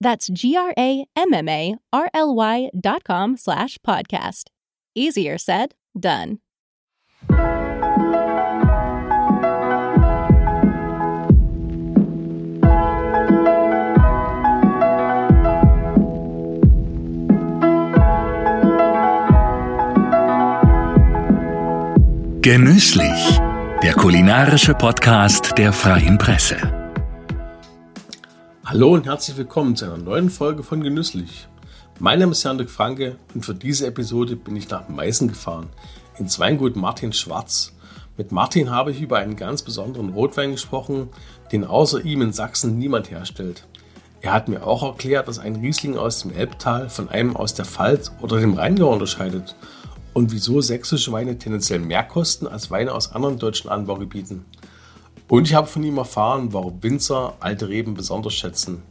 That's G-R-A-M-M-A-R-L-Y dot com slash podcast. Easier said, done. Genüsslich, der kulinarische Podcast der Freien Presse. Hallo und herzlich willkommen zu einer neuen Folge von Genüsslich. Mein Name ist Jan-Dirk Franke und für diese Episode bin ich nach Meißen gefahren, ins Weingut Martin Schwarz. Mit Martin habe ich über einen ganz besonderen Rotwein gesprochen, den außer ihm in Sachsen niemand herstellt. Er hat mir auch erklärt, dass ein Riesling aus dem Elbtal von einem aus der Pfalz oder dem Rheingau unterscheidet und wieso sächsische Weine tendenziell mehr kosten als Weine aus anderen deutschen Anbaugebieten. Und ich habe von ihm erfahren, warum Winzer alte Reben besonders schätzen.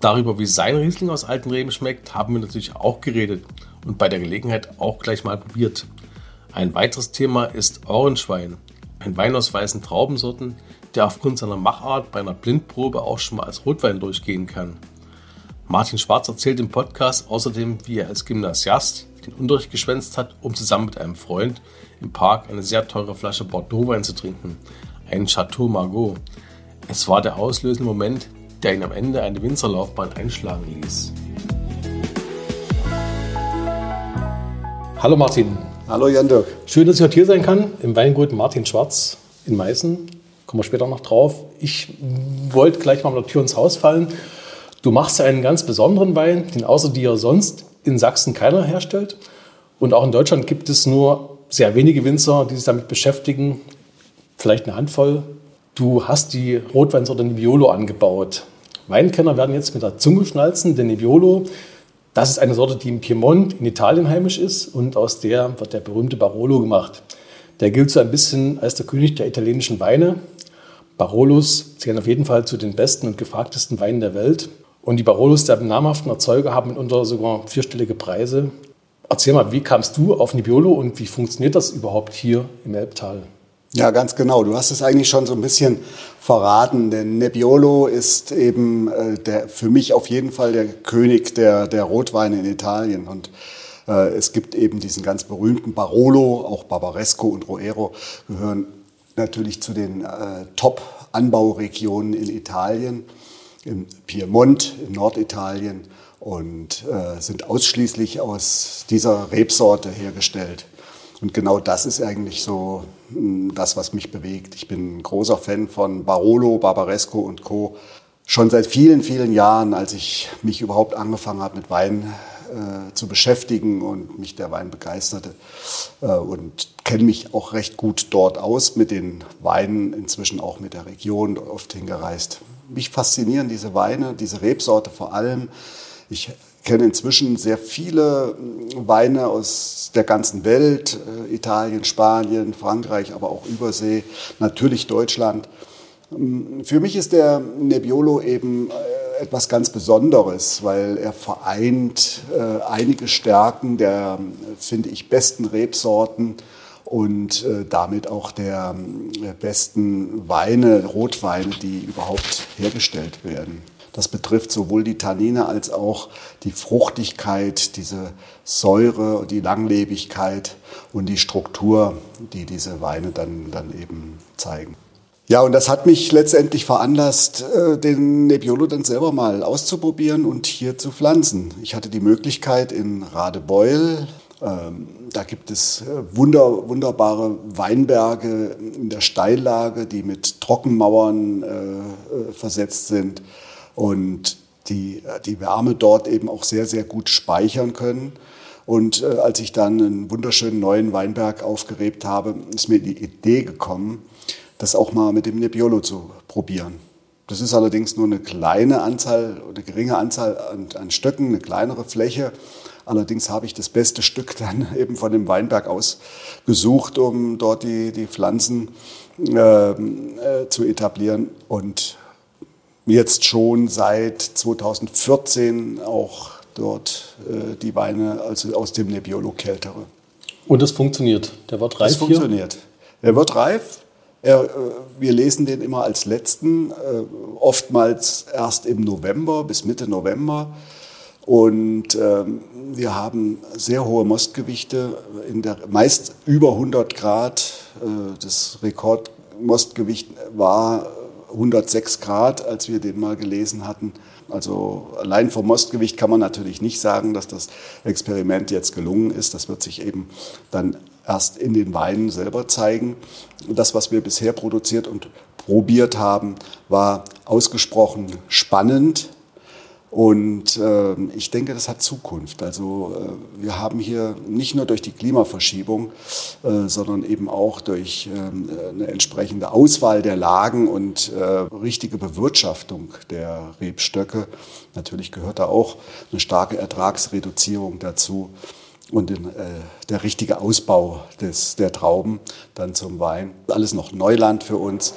Darüber, wie sein Riesling aus alten Reben schmeckt, haben wir natürlich auch geredet und bei der Gelegenheit auch gleich mal probiert. Ein weiteres Thema ist Orangewein, ein Wein aus weißen Traubensorten, der aufgrund seiner Machart bei einer Blindprobe auch schon mal als Rotwein durchgehen kann. Martin Schwarz erzählt im Podcast außerdem, wie er als Gymnasiast den Unterricht geschwänzt hat, um zusammen mit einem Freund im Park eine sehr teure Flasche Bordeaux-Wein zu trinken, einen Chateau Margaux. Es war der auslösende Moment, der ihn am Ende eine Winzerlaufbahn einschlagen ließ. Hallo Martin. Hallo Jan Dirk. Schön, dass ich heute hier sein kann, im Weingut Martin Schwarz in Meißen. Kommen wir später noch drauf. Ich wollte gleich mal mit der Tür ins Haus fallen. Du machst einen ganz besonderen Wein, den außer dir sonst in Sachsen keiner herstellt. Und auch in Deutschland gibt es nur sehr wenige Winzer, die sich damit beschäftigen. Vielleicht eine Handvoll. Du hast die Rotweinsorte Nebbiolo angebaut. Weinkenner werden jetzt mit der Zunge schnalzen, denn Nebbiolo, das ist eine Sorte, die im Piemont in Italien heimisch ist und aus der wird der berühmte Barolo gemacht. Der gilt so ein bisschen als der König der italienischen Weine. Barolos zählen auf jeden Fall zu den besten und gefragtesten Weinen der Welt. Und die Barolos der namhaften Erzeuger haben mitunter sogar vierstellige Preise. Erzähl mal, wie kamst du auf Nebbiolo und wie funktioniert das überhaupt hier im Elbtal? Ja, ganz genau. Du hast es eigentlich schon so ein bisschen verraten, denn Nebbiolo ist eben äh, der, für mich auf jeden Fall der König der, der Rotweine in Italien. Und äh, es gibt eben diesen ganz berühmten Barolo, auch Barbaresco und Roero gehören natürlich zu den äh, Top-Anbauregionen in Italien im Piemont in Norditalien und äh, sind ausschließlich aus dieser Rebsorte hergestellt. Und genau das ist eigentlich so das, was mich bewegt. Ich bin ein großer Fan von Barolo, Barbaresco und Co. Schon seit vielen, vielen Jahren, als ich mich überhaupt angefangen habe mit Wein äh, zu beschäftigen und mich der Wein begeisterte äh, und kenne mich auch recht gut dort aus mit den Weinen, inzwischen auch mit der Region, oft hingereist mich faszinieren diese Weine, diese Rebsorte vor allem. Ich kenne inzwischen sehr viele Weine aus der ganzen Welt, äh, Italien, Spanien, Frankreich, aber auch Übersee, natürlich Deutschland. Ähm, für mich ist der Nebbiolo eben äh, etwas ganz Besonderes, weil er vereint äh, einige Stärken der, finde ich, besten Rebsorten und damit auch der äh, besten Weine, Rotweine, die überhaupt hergestellt werden. Das betrifft sowohl die Tannine als auch die Fruchtigkeit, diese Säure, die Langlebigkeit und die Struktur, die diese Weine dann, dann eben zeigen. Ja, und das hat mich letztendlich veranlasst, äh, den Nebbiolo dann selber mal auszuprobieren und hier zu pflanzen. Ich hatte die Möglichkeit in Radebeul Ähm, da gibt es äh, wunder, wunderbare Weinberge in der Steillage, die mit Trockenmauern äh, äh versetzt sind und die die Wärme dort eben auch sehr, sehr gut speichern können. Und äh, als ich dann einen wunderschönen neuen Weinberg aufgerebt habe, ist mir die Idee gekommen, das auch mal mit dem Nebbiolo zu probieren. Das ist allerdings nur eine kleine Anzahl, eine geringe Anzahl an, an Stöcken, eine kleinere Fläche. Allerdings habe ich das beste Stück dann eben von dem Weinberg ausgesucht, um dort die, die Pflanzen äh, äh, zu etablieren und jetzt schon seit 2014 auch dort äh, die Weine also aus dem Nebbiolo kältere. Und das funktioniert? Der wird reif Das funktioniert. Der wird reif. Er, äh, wir lesen den immer als letzten, äh, oftmals erst im November bis Mitte November. Und ähm, wir haben sehr hohe Mostgewichte, in der, meist über 100 Grad. Äh, das Rekordmostgewicht war 106 Grad, als wir den mal gelesen hatten. Also allein vom Mostgewicht kann man natürlich nicht sagen, dass das Experiment jetzt gelungen ist. Das wird sich eben dann erst in den Weinen selber zeigen. Das, was wir bisher produziert und probiert haben, war ausgesprochen spannend, und äh, ich denke, das hat Zukunft. Also äh, wir haben hier nicht nur durch die Klimaverschiebung, äh, sondern eben auch durch ähm, eine entsprechende Auswahl der Lagen und äh, richtige Bewirtschaftung der Rebstöcke. Natürlich gehört da auch eine starke Ertragsreduzierung dazu und den, äh, der richtige Ausbau des, der Trauben dann zum Wein. Alles noch Neuland für uns.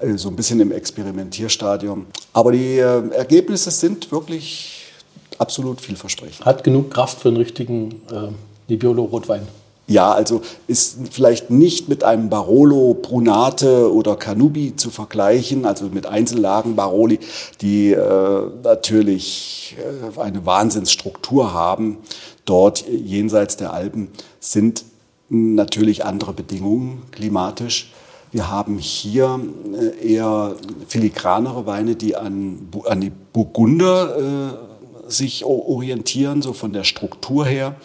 Äh, so ein bisschen im Experimentierstadium. Aber die äh, Ergebnisse sind wirklich absolut vielversprechend. Hat genug Kraft für einen richtigen äh, Nebbiolo-Rotwein. Ja, also ist vielleicht nicht mit einem Barolo Brunate oder Canubi zu vergleichen, also mit Einzellagen Baroli, die äh, natürlich äh, eine Wahnsinnsstruktur haben. Dort jenseits der Alpen sind natürlich andere Bedingungen klimatisch. Wir haben hier äh, eher filigranere Weine, die an, an die Burgunder äh, sich orientieren, so von der Struktur her.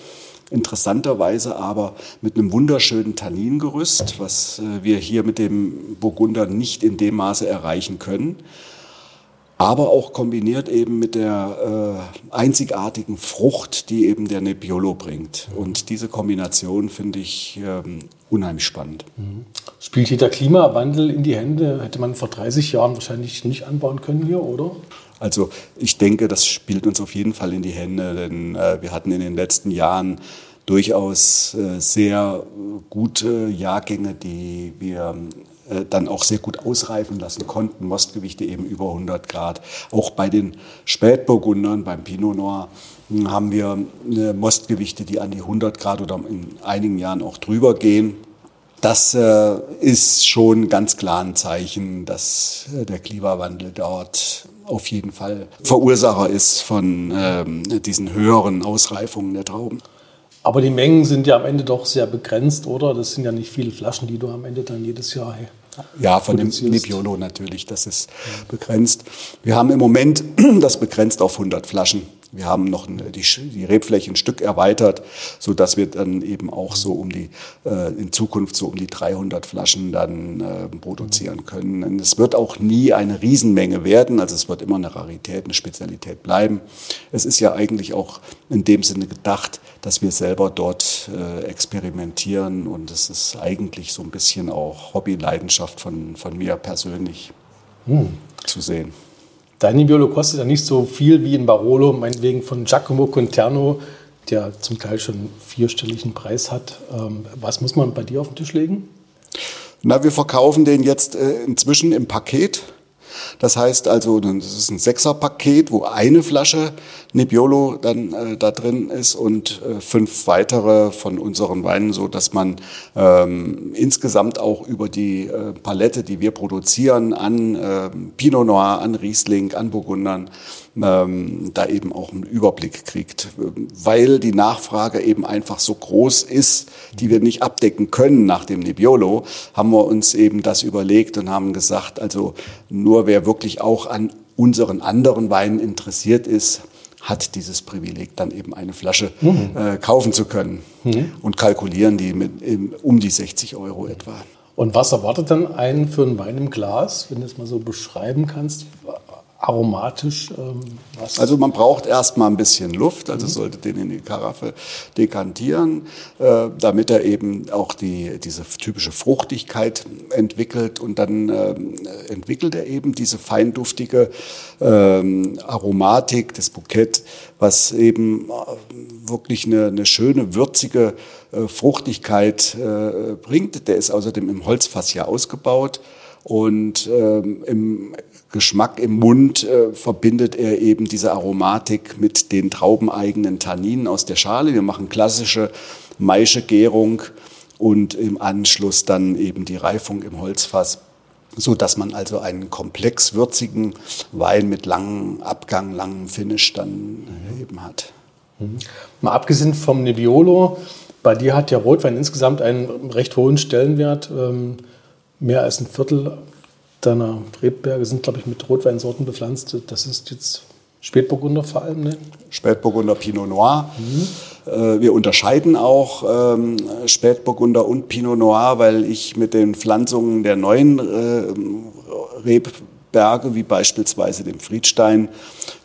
Interessanterweise aber mit einem wunderschönen Tanningerüst, was äh, wir hier mit dem Burgunder nicht in dem Maße erreichen können aber auch kombiniert eben mit der äh, einzigartigen Frucht, die eben der Nebbiolo bringt. Und diese Kombination finde ich ähm, unheimlich spannend. Mhm. Spielt hier der Klimawandel in die Hände? Hätte man vor 30 Jahren wahrscheinlich nicht anbauen können hier, oder? Also ich denke, das spielt uns auf jeden Fall in die Hände, denn äh, wir hatten in den letzten Jahren durchaus äh, sehr gute Jahrgänge, die wir dann auch sehr gut ausreifen lassen konnten. Mostgewichte eben über 100 Grad. Auch bei den Spätburgundern, beim Pinot Noir, hm, haben wir äh, Mostgewichte, die an die 100 Grad oder in einigen Jahren auch drüber gehen. Das äh, ist schon ganz klar ein Zeichen, dass äh, der Klimawandel dort auf jeden Fall Verursacher ist von ähm, diesen höheren Ausreifungen der Trauben. Aber die Mengen sind ja am Ende doch sehr begrenzt, oder? Das sind ja nicht viele Flaschen, die du am Ende dann jedes Jahr ja, von dem Nebbiolo natürlich, das ist begrenzt. Wir haben im Moment das begrenzt auf 100 Flaschen. Wir haben noch die, die Rebfläche ein Stück erweitert, so dass wir dann eben auch so um die, äh, in Zukunft so um die 300 Flaschen dann äh, produzieren können. Und es wird auch nie eine Riesenmenge werden, also es wird immer eine Rarität, eine Spezialität bleiben. Es ist ja eigentlich auch in dem Sinne gedacht, dass wir selber dort äh, experimentieren und es ist eigentlich so ein bisschen auch Hobbyleidenschaft von, von mir persönlich hm. zu sehen. Dein Nebbiolo kostet ja nicht so viel wie in Barolo, meinetwegen von Giacomo Conterno, der zum Teil schon vierstelligen Preis hat. Ähm, was muss man bei dir auf den Tisch legen? Na, wir verkaufen den jetzt äh, inzwischen im Paket. Das heißt also, das ist ein Sechserpaket, wo eine Flasche Nebbiolo dann äh, da drin ist und äh, fünf weitere von unseren Weinen, so dass man ähm, insgesamt auch über die äh, Palette, die wir produzieren, an äh, Pinot Noir, an Riesling, an Burgundern, ähm, da eben auch einen Überblick kriegt, weil die Nachfrage eben einfach so groß ist, die wir nicht abdecken können nach dem Nebbiolo, haben wir uns eben das überlegt und haben gesagt, also nur wer wirklich auch an unseren anderen Weinen interessiert ist, hat dieses Privileg, dann eben eine Flasche mhm. äh, kaufen zu können. Mhm. Und kalkulieren die mit eben, um die 60 Euro etwa. Und was erwartet dann einen für einen Wein im Glas, wenn du es mal so beschreiben kannst? Aromatisch? Ähm, was? Also man braucht erstmal ein bisschen Luft, also mhm. sollte den in die Karaffe dekantieren, äh, damit er eben auch die, diese typische Fruchtigkeit entwickelt und dann äh, entwickelt er eben diese feinduftige äh, Aromatik des Bouquet, was eben äh, wirklich eine, eine schöne, würzige äh, Fruchtigkeit äh, bringt. Der ist außerdem im Holzfass ja ausgebaut. Und ähm, im Geschmack im Mund äh, verbindet er eben diese Aromatik mit den traubeneigenen Tanninen aus der Schale. Wir machen klassische Maischegärung und im Anschluss dann eben die Reifung im Holzfass, so dass man also einen komplex würzigen Wein mit langem Abgang, langem Finish dann eben hat. Mhm. Mal abgesehen vom Nebbiolo, bei dir hat der Rotwein insgesamt einen recht hohen Stellenwert. Ähm, mehr als ein Viertel deiner Rebberge sind, glaube ich, mit Rotweinsorten bepflanzt. Das ist jetzt Spätburgunder vor allem, ne? Spätburgunder Pinot Noir. Mhm. Wir unterscheiden auch ähm, Spätburgunder und Pinot Noir, weil ich mit den Pflanzungen der neuen äh, Rebberge, wie beispielsweise dem Friedstein,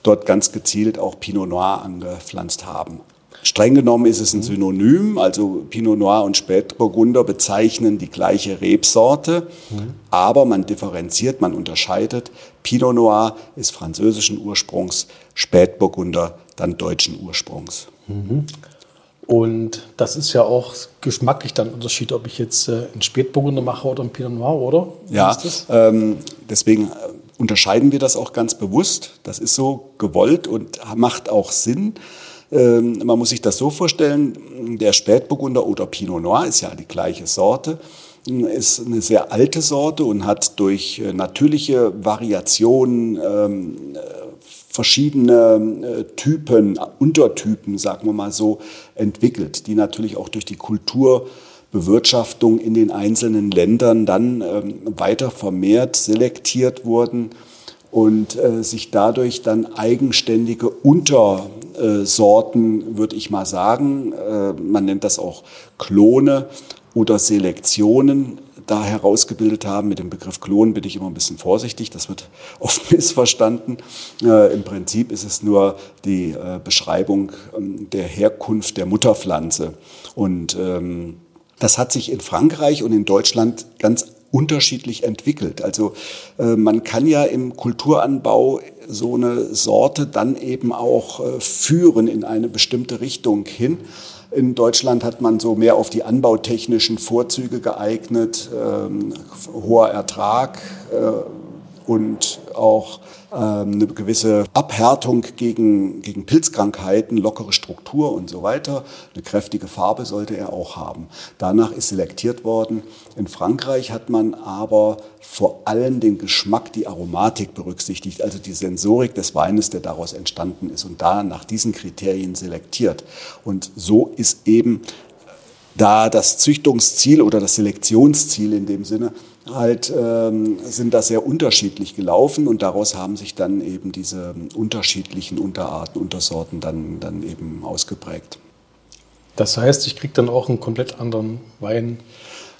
dort ganz gezielt auch Pinot Noir angepflanzt haben. Streng genommen ist es ein Synonym, also Pinot Noir und Spätburgunder bezeichnen die gleiche Rebsorte, mhm. aber man differenziert, man unterscheidet. Pinot Noir ist französischen Ursprungs, Spätburgunder dann deutschen Ursprungs. Mhm. Und das ist ja auch geschmacklich dann ein Unterschied, ob ich jetzt äh, einen Spätburgunder mache oder einen Pinot Noir, oder? Wie ja, ähm, deswegen äh, unterscheiden wir das auch ganz bewusst. Das ist so gewollt und macht auch Sinn. Ähm, man muss sich das so vorstellen, der Spätburgunder oder Pinot Noir ist ja die gleiche Sorte, ist eine sehr alte Sorte und hat durch äh, natürliche Variationen ähm, verschiedene äh, Typen, Untertypen, sagen wir mal so, entwickelt, die natürlich auch durch die Kulturbewirtschaftung in den einzelnen Ländern dann ähm, weiter vermehrt selektiert wurden und äh, sich dadurch dann eigenständige Unter äh, Sorten, würde ich mal sagen. Äh, man nennt das auch Klone oder Selektionen da herausgebildet haben. Mit dem Begriff Klon bin ich immer ein bisschen vorsichtig, das wird oft missverstanden. Äh, Im Prinzip ist es nur die äh, Beschreibung ähm, der Herkunft der Mutterpflanze. Und ähm, das hat sich in Frankreich und in Deutschland ganz unterschiedlich entwickelt. Also äh, man kann ja im Kulturanbau so eine Sorte dann eben auch äh, führen in eine bestimmte Richtung hin. In Deutschland hat man so mehr auf die anbautechnischen Vorzüge geeignet, ähm, hoher Ertrag äh, und auch eine gewisse Abhärtung gegen, gegen Pilzkrankheiten, lockere Struktur und so weiter. Eine kräftige Farbe sollte er auch haben. Danach ist selektiert worden. In Frankreich hat man aber vor allem den Geschmack, die Aromatik berücksichtigt, also die Sensorik des Weines, der daraus entstanden ist und da nach diesen Kriterien selektiert. Und so ist eben da das Züchtungsziel oder das Selektionsziel in dem Sinne halt ähm, sind da sehr unterschiedlich gelaufen und daraus haben sich dann eben diese unterschiedlichen Unterarten, Untersorten dann, dann eben ausgeprägt. Das heißt, ich kriege dann auch einen komplett anderen Wein.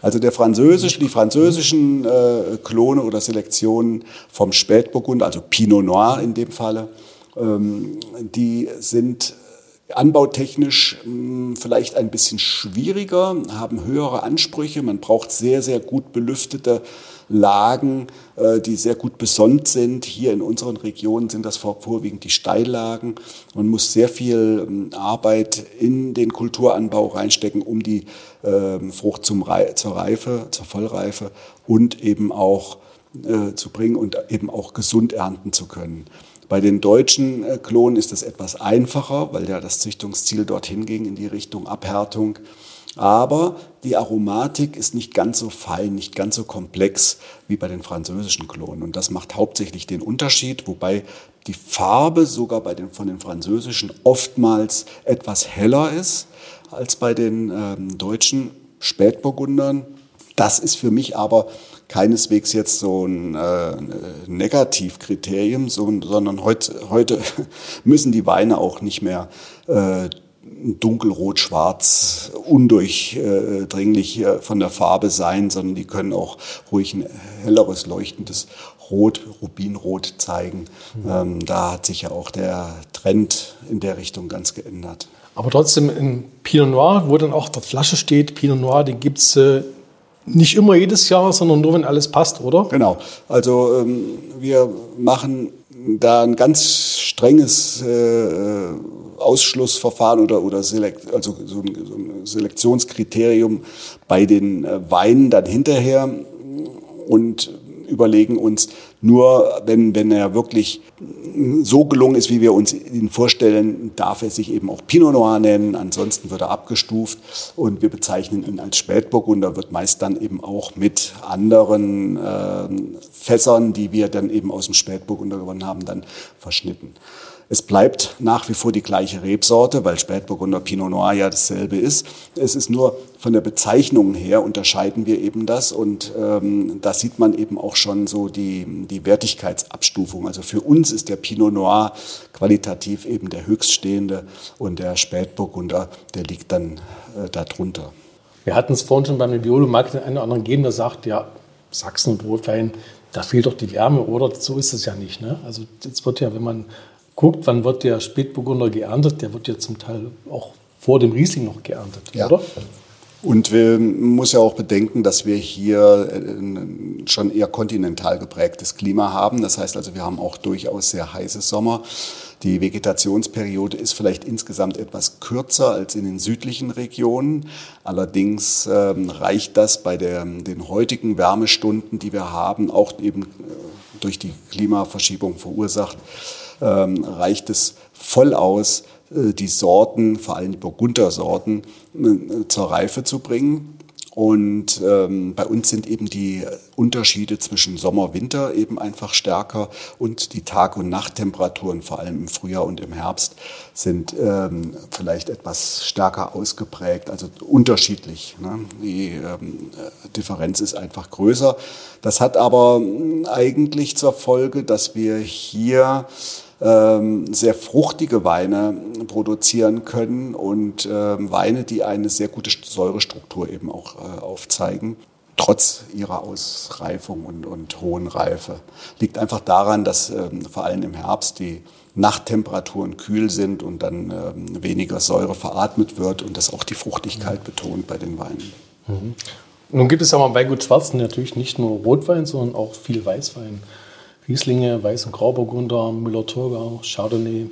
Also der französische, die französischen äh, Klone oder Selektionen vom Spätburgund, also Pinot Noir in dem Falle, ähm, die sind Anbautechnisch hm, vielleicht ein bisschen schwieriger, haben höhere Ansprüche. Man braucht sehr, sehr gut belüftete Lagen, äh, die sehr gut besonnt sind. Hier in unseren Regionen sind das vorwiegend die Steillagen. Man muss sehr viel hm, Arbeit in den Kulturanbau reinstecken, um die ähm, Frucht zum, zur Reife, zur Vollreife und eben auch äh, zu bringen und eben auch gesund ernten zu können. Bei den deutschen äh, Klonen ist das etwas einfacher, weil ja das Züchtungsziel dorthin ging in die Richtung Abhärtung. Aber die Aromatik ist nicht ganz so fein, nicht ganz so komplex wie bei den französischen Klonen. Und das macht hauptsächlich den Unterschied, wobei die Farbe sogar bei den, von den französischen oftmals etwas heller ist als bei den ähm, deutschen Spätburgundern. Das ist für mich aber keineswegs jetzt so ein äh, Negativkriterium, so, sondern heute, heute müssen die Weine auch nicht mehr äh, dunkelrot, schwarz, undurchdringlich äh, von der Farbe sein, sondern die können auch ruhig ein helleres, leuchtendes Rot, Rubinrot zeigen. Mhm. Ähm, da hat sich ja auch der Trend in der Richtung ganz geändert. Aber trotzdem in Pinot Noir, wo dann auch der Flasche steht, Pinot Noir, den gibt es äh, nicht immer jedes Jahr, sondern nur, wenn alles passt, oder? Genau. Also ähm, wir machen da ein ganz strenges äh, Ausschlussverfahren oder, oder Selekt, also so ein, so ein Selektionskriterium bei den äh, Weinen dann hinterher und überlegen uns, nur wenn, wenn er wirklich so gelungen ist, wie wir uns ihn vorstellen, darf er sich eben auch Pinot Noir nennen. Ansonsten wird er abgestuft und wir bezeichnen ihn als Spätburgunder, wird meist dann eben auch mit anderen äh, Fässern, die wir dann eben aus dem Spätburgunder gewonnen haben, dann verschnitten. Es bleibt nach wie vor die gleiche Rebsorte, weil Spätburgunder Pinot Noir ja dasselbe ist. Es ist nur von der Bezeichnung her unterscheiden wir eben das und ähm, da sieht man eben auch schon so die, die Wertigkeitsabstufung. Also für uns ist der Pinot Noir qualitativ eben der höchststehende und der Spätburgunder, der liegt dann äh, darunter. Wir hatten es vorhin schon beim Nebbiolo, mag den einen oder anderen geben, der sagt, ja, Sachsen und da fehlt doch die Wärme, oder? So ist es ja nicht. Ne? Also jetzt wird ja, wenn man guckt, wann wird der Spätburgunder geerntet, der wird ja zum Teil auch vor dem Riesling noch geerntet, ja. oder? Und man muss ja auch bedenken, dass wir hier äh, schon eher kontinental geprägtes Klima haben. Das heißt also, wir haben auch durchaus sehr heiße Sommer. Die Vegetationsperiode ist vielleicht insgesamt etwas kürzer als in den südlichen Regionen. Allerdings ähm, reicht das bei der, den heutigen Wärmestunden, die wir haben, auch eben äh, durch die Klimaverschiebung verursacht, ähm, reicht es voll aus, äh, die Sorten, vor allem die Burgundersorten, äh, zur Reife zu bringen. Und ähm, bei uns sind eben die Unterschiede zwischen Sommer, Winter eben einfach stärker und die Tag- und Nachttemperaturen, vor allem im Frühjahr und im Herbst, sind ähm, vielleicht etwas stärker ausgeprägt, also unterschiedlich. Ne? Die ähm, Differenz ist einfach größer. Das hat aber eigentlich zur Folge, dass wir hier ähm, sehr fruchtige Weine produzieren können und ähm, Weine, die eine sehr gute Säurestruktur eben auch äh, aufzeigen trotz ihrer Ausreifung und, und, hohen Reife. Liegt einfach daran, dass ähm, vor allem im Herbst die Nachttemperaturen kühl sind und dann ähm, weniger Säure veratmet wird und das auch die Fruchtigkeit betont bei den Weinen. Mhm. Nun gibt es ja mal bei Gut Schwarzen natürlich nicht nur Rotwein, sondern auch viel Weißwein. Rieslinge, Weiß- und Grauburgunder, Müller-Thurgau, Chardonnay.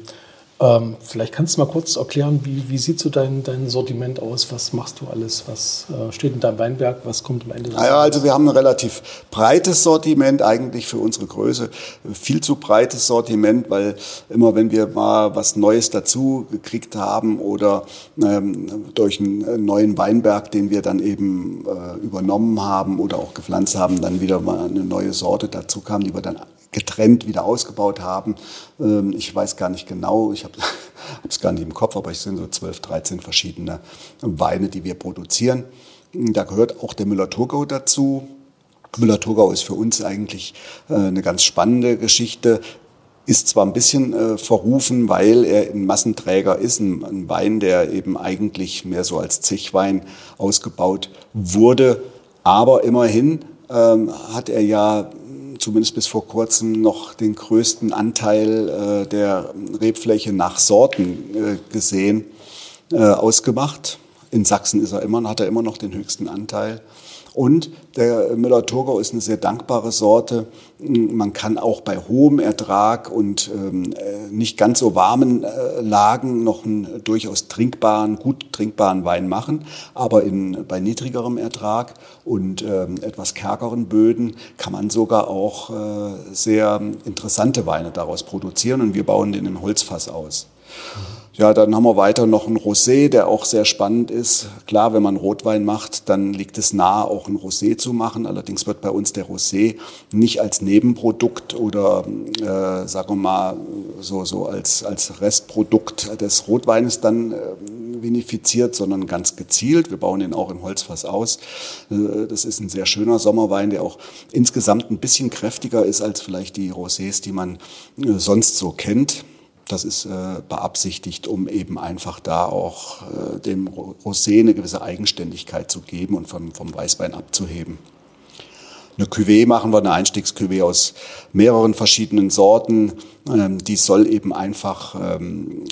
Ähm, vielleicht kannst du mal kurz erklären, wie, wie sieht so dein, dein Sortiment aus? Was machst du alles? Was äh, steht in deinem Weinberg? Was kommt am Ende? Naja, also wir haben ein relativ breites Sortiment, eigentlich für unsere Größe. Viel zu breites Sortiment, weil immer wenn wir mal was Neues dazu gekriegt haben oder ähm, durch einen neuen Weinberg, den wir dann eben äh, übernommen haben oder auch gepflanzt haben, dann wieder mal eine neue Sorte dazu kam, die wir dann getrennt wieder ausgebaut haben. Ähm, ich weiß gar nicht genau, ich habe es gar nicht im Kopf, aber es sind so 12, 13 verschiedene Weine, die wir produzieren. Da gehört auch der Müller-Thurgau dazu. Müller-Thurgau ist für uns eigentlich äh, eine ganz spannende Geschichte. Ist zwar ein bisschen äh, verrufen, weil er ein Massenträger ist, ein, ein Wein, der eben eigentlich mehr so als Zechwein ausgebaut wurde. Aber immerhin ähm, hat er ja zumindest bis vor kurzem noch den größten Anteil äh, der Rebfläche nach Sorten äh, gesehen, äh, ausgemacht. In Sachsen ist er immer, hat er immer noch den höchsten Anteil. Und der Müller-Thurgau ist eine sehr dankbare Sorte. Man kann auch bei hohem Ertrag und ähm, äh, nicht ganz so warmen äh, Lagen noch einen durchaus trinkbaren, gut trinkbaren Wein machen. Aber in, bei niedrigerem Ertrag und ähm, etwas kärgeren Böden kann man sogar auch äh, sehr interessante Weine daraus produzieren. Und wir bauen den im Holzfass aus. Ja, dann haben wir weiter noch einen Rosé, der auch sehr spannend ist. Klar, wenn man Rotwein macht, dann liegt es nahe, auch ein Rosé zu machen. Allerdings wird bei uns der Rosé nicht als Nebenprodukt oder, äh, sagen wir mal, so, so als, als Restprodukt des Rotweines dann äh, vinifiziert, sondern ganz gezielt. Wir bauen den auch im Holzfass aus. Äh, das ist ein sehr schöner Sommerwein, der auch insgesamt ein bisschen kräftiger ist als vielleicht die Rosés, die man äh, sonst so kennt. Das ist äh, beabsichtigt, um eben einfach da auch äh, dem Rosé eine gewisse Eigenständigkeit zu geben und vom, vom Weißwein abzuheben. Eine Cuvée machen wir, eine Einstiegs-Cuvée aus mehreren verschiedenen Sorten. Ähm, die soll eben einfach ähm,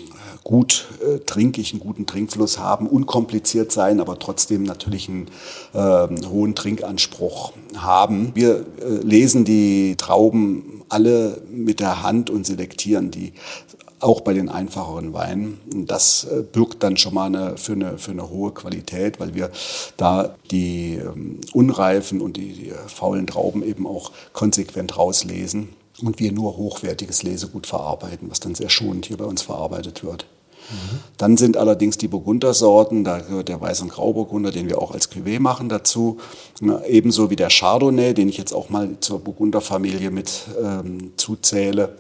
gut äh, trinkig, einen guten Trinkfluss haben, unkompliziert sein, aber trotzdem natürlich einen äh, hohen Trinkanspruch haben. Wir äh, lesen die Trauben alle mit der Hand und selektieren die auch bei den einfacheren Weinen. Das äh, birgt dann schon mal eine, für, eine, für eine hohe Qualität, weil wir da die ähm, unreifen und die, die äh, faulen Trauben eben auch konsequent rauslesen und wir nur hochwertiges Lesegut verarbeiten, was dann sehr schonend hier bei uns verarbeitet wird. Dann sind allerdings die Burgundersorten, da gehört der Weiß- und Grauburgunder, den wir auch als Cuvée machen, dazu. Ebenso wie der Chardonnay, den ich jetzt auch mal zur Burgunderfamilie mit ähm, zuzähle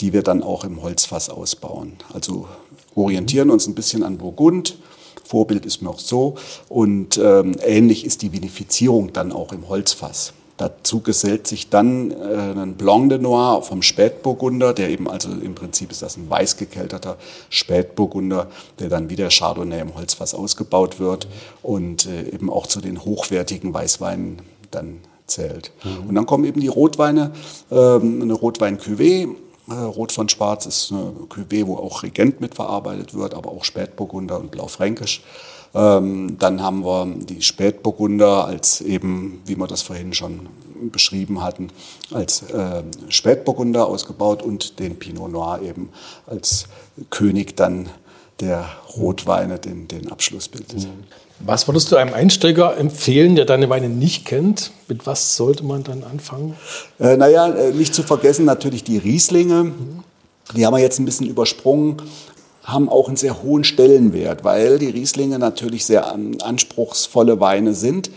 die wir dann auch im Holzfass ausbauen. Also orientieren uns ein bisschen an Burgund. Vorbild ist Meursault und ähm, ähnlich ist die Vinifizierung dann auch im Holzfass. Dazu gesellt sich dann äh, ein Blanc de Noir vom Spätburgunder, der eben, also im Prinzip ist das ein weiß gekelterter Spätburgunder, der dann wieder Chardonnay im Holzfass ausgebaut wird und äh, eben auch zu den hochwertigen Weißweinen dann zählt. Mhm. Und dann kommen eben die Rotweine, ähm, eine Rotwein-Cuvée, Rot von Schwarz ist eine Cuvée, wo auch Regent mitverarbeitet wird, aber auch Spätburgunder und Blaufränkisch. Ähm, dann haben wir die Spätburgunder als eben, wie wir das vorhin schon beschrieben hatten, als äh, Spätburgunder ausgebaut und den Pinot Noir eben als König dann der Rotweine den, den Abschluss bildet. Mhm. Was würdest du einem Einsteiger empfehlen, der deine Weine nicht kennt? Mit was sollte man dann anfangen? Äh, naja, äh, nicht zu vergessen natürlich die Rieslinge. Die haben wir jetzt ein bisschen übersprungen, haben auch einen sehr hohen Stellenwert, weil die Rieslinge natürlich sehr anspruchsvolle Weine sind.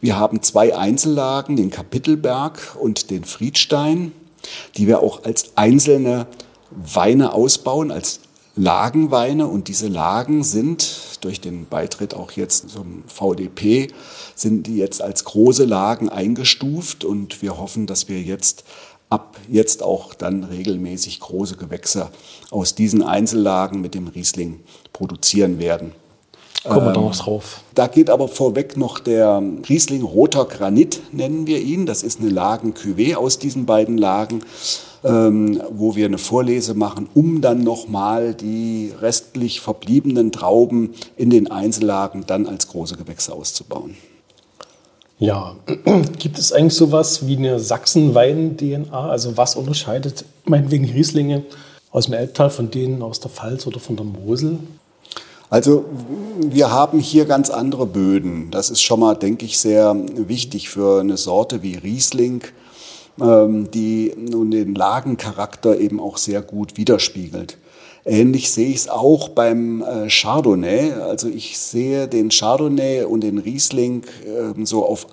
Wir haben zwei Einzellagen, den Kapitelberg und den Friedstein, die wir auch als einzelne Weine ausbauen, als Lagenweine und diese Lagen sind durch den Beitritt auch jetzt zum VDP, sind die jetzt als große Lagen eingestuft und wir hoffen, dass wir jetzt ab jetzt auch dann regelmäßig große Gewächse aus diesen Einzellagen mit dem Riesling produzieren werden. Kommen wir da noch ähm, drauf. Da geht aber vorweg noch der Riesling Roter Granit, nennen wir ihn. Das ist eine Lagen-Cuvée aus diesen beiden Lagen ähm, wo wir eine Vorlese machen, um dann nochmal die restlich verbliebenen Trauben in den Einzellagen dann als große Gewächse auszubauen. Ja, gibt es eigentlich sowas wie eine Sachsenwein-DNA? Also was unterscheidet meinetwegen Rieslinge aus dem Elbtal von denen aus der Pfalz oder von der Mosel? Also wir haben hier ganz andere Böden. Das ist schon mal, denke ich, sehr wichtig für eine Sorte wie Riesling die nun den Lagencharakter eben auch sehr gut widerspiegelt. Ähnlich sehe ich es auch beim äh, Chardonnay. Also ich sehe den Chardonnay und den Riesling äh, so auf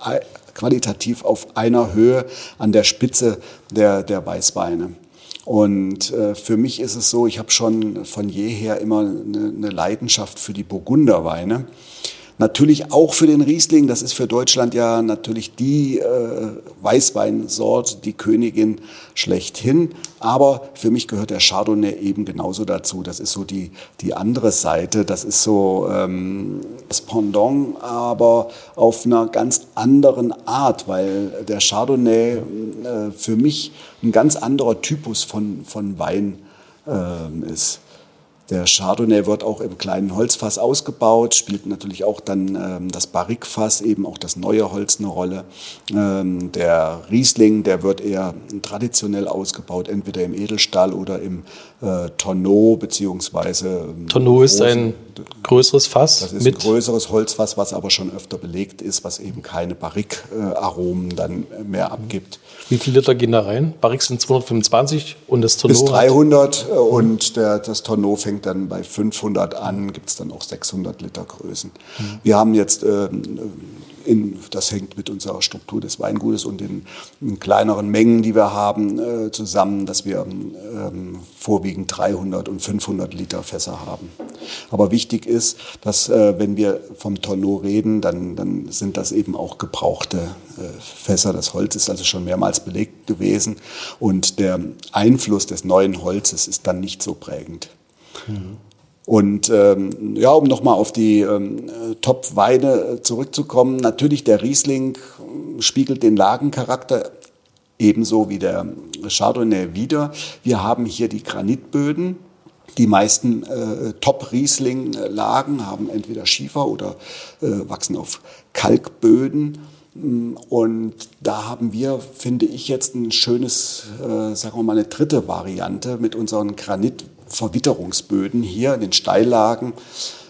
qualitativ auf einer Höhe an der Spitze der, der Weißweine. Und äh, für mich ist es so, ich habe schon von jeher immer eine, eine Leidenschaft für die Burgunderweine. Natürlich auch für den Riesling, das ist für Deutschland ja natürlich die äh, Weißweinsorte, die Königin schlechthin. Aber für mich gehört der Chardonnay eben genauso dazu. Das ist so die, die andere Seite, das ist so ähm, das Pendant, aber auf einer ganz anderen Art, weil der Chardonnay äh, für mich ein ganz anderer Typus von, von Wein äh, ist. Der Chardonnay wird auch im kleinen Holzfass ausgebaut, spielt natürlich auch dann ähm, das Barrikfass, eben auch das neue Holz eine Rolle. Ähm, der Riesling, der wird eher traditionell ausgebaut, entweder im Edelstahl oder im äh, Tonneau beziehungsweise. Ähm, Tonneau ist ein größeres Fass. Das ist mit ein größeres Holzfass, was aber schon öfter belegt ist, was eben keine Barrikaromen dann mehr abgibt. Wie viele Liter gehen da rein? Barrik sind 225 und das Tonneau? Bis 300 hat... und der, das Tonneau fängt dann bei 500 an, gibt es dann auch 600 Liter Größen. Mhm. Wir haben jetzt äh, in, das hängt mit unserer Struktur des Weingutes und den, den kleineren Mengen, die wir haben, äh, zusammen, dass wir ähm, vorwiegend 300 und 500 Liter Fässer haben. Aber wichtig ist, dass äh, wenn wir vom Tonneau reden, dann, dann sind das eben auch gebrauchte äh, Fässer. Das Holz ist also schon mehrmals belegt gewesen und der Einfluss des neuen Holzes ist dann nicht so prägend. Und ähm, ja, um nochmal auf die ähm, Top-Weine äh, zurückzukommen, natürlich der Riesling äh, spiegelt den Lagencharakter ebenso wie der Chardonnay wieder. Wir haben hier die Granitböden. Die meisten äh, Top-Riesling-Lagen haben entweder Schiefer oder äh, wachsen auf Kalkböden. Mm, und da haben wir, finde ich, jetzt ein schönes, äh, sagen wir mal, eine dritte Variante mit unseren Granitböden. Verwitterungsböden hier in den Steillagen,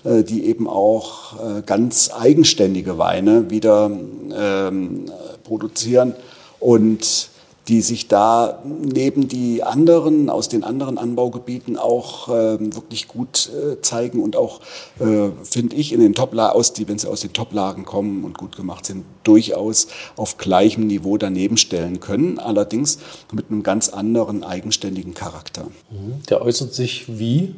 äh, die eben auch äh, ganz eigenständige Weine wieder ähm, produzieren. Und die sich da neben die anderen aus den anderen Anbaugebieten auch äh, wirklich gut äh, zeigen und auch, äh, finde ich, in den Toplagen, aus, die, wenn sie aus den Toplagen kommen und gut gemacht sind, durchaus auf gleichem Niveau daneben stellen können, allerdings mit einem ganz anderen eigenständigen Charakter. Mhm. Der äußert sich wie?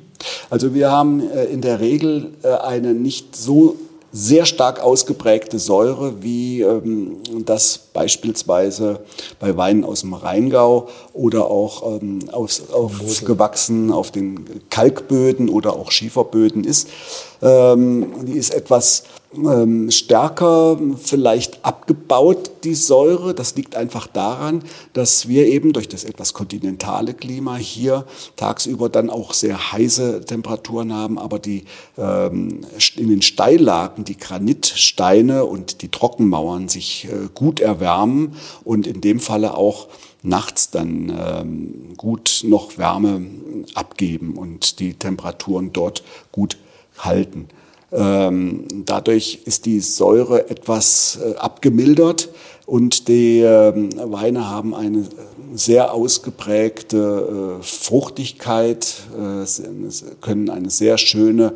Also wir haben äh, in der Regel äh, eine nicht so sehr stark ausgeprägte Säure, wie ähm, das beispielsweise bei Weinen aus dem Rheingau oder auch ähm, aus, aufgewachsen auf den Kalkböden oder auch Schieferböden ist. Ähm, die ist etwas ähm, stärker vielleicht abgebaut, die Säure. Das liegt einfach daran, dass wir eben durch das etwas kontinentale Klima hier tagsüber dann auch sehr heiße Temperaturen haben, aber die ähm, in den Steillagen die Granitsteine und die Trockenmauern sich äh, gut erwärmen und in dem Falle auch nachts dann ähm, gut noch Wärme abgeben und die Temperaturen dort gut halten. Ähm, dadurch ist die Säure etwas äh, abgemildert und die äh, Weine haben eine sehr ausgeprägte äh, Fruchtigkeit, äh, können eine sehr schöne,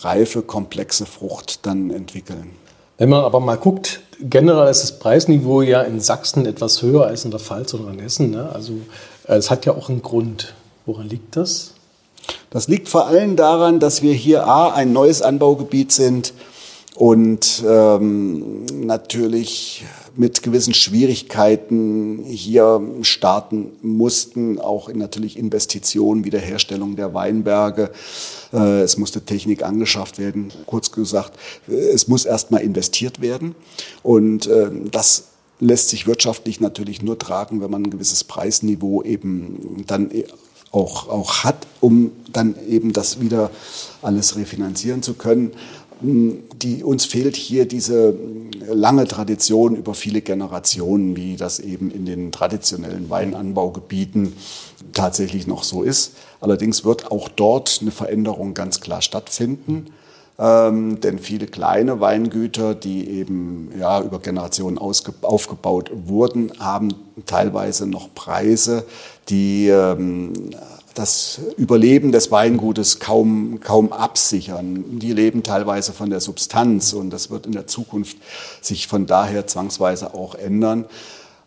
reife, komplexe Frucht dann entwickeln. Wenn man aber mal guckt, generell ist das Preisniveau ja in Sachsen etwas höher als in der Pfalz oder in Hessen. Ne? Also äh, es hat ja auch einen Grund. Woran liegt das? Das liegt vor allem daran, dass wir hier A, ein neues Anbaugebiet sind und ähm, natürlich mit gewissen Schwierigkeiten hier starten mussten, auch in natürlich Investitionen, Wiederherstellung der Weinberge. Äh, es musste Technik angeschafft werden. Kurz gesagt, es muss erstmal investiert werden. Und äh, das lässt sich wirtschaftlich natürlich nur tragen, wenn man ein gewisses Preisniveau eben dann auch, auch hat, um dann eben das wieder alles refinanzieren zu können. Die, uns fehlt hier diese lange Tradition über viele Generationen, wie das eben in den traditionellen Weinanbaugebieten tatsächlich noch so ist. Allerdings wird auch dort eine Veränderung ganz klar stattfinden. Ähm, denn viele kleine Weingüter, die eben ja, über Generationen aufgebaut wurden, haben teilweise noch Preise, die ähm, das Überleben des Weingutes kaum, kaum absichern. Die leben teilweise von der Substanz und das wird in der Zukunft sich von daher zwangsweise auch ändern.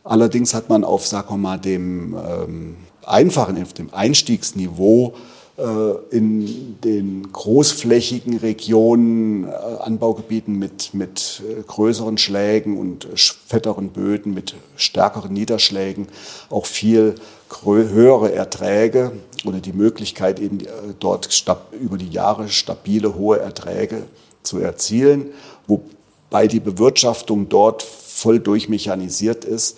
Allerdings hat man auf, sagen wir mal, dem ähm, einfachen, auf dem Einstiegsniveau in den großflächigen Regionen, äh, Anbaugebieten mit, mit äh, größeren Schlägen und fetteren Böden, mit stärkeren Niederschlägen auch viel höhere Erträge oder die Möglichkeit eben dort über die Jahre stabile hohe Erträge zu erzielen, wobei die Bewirtschaftung dort voll durchmechanisiert ist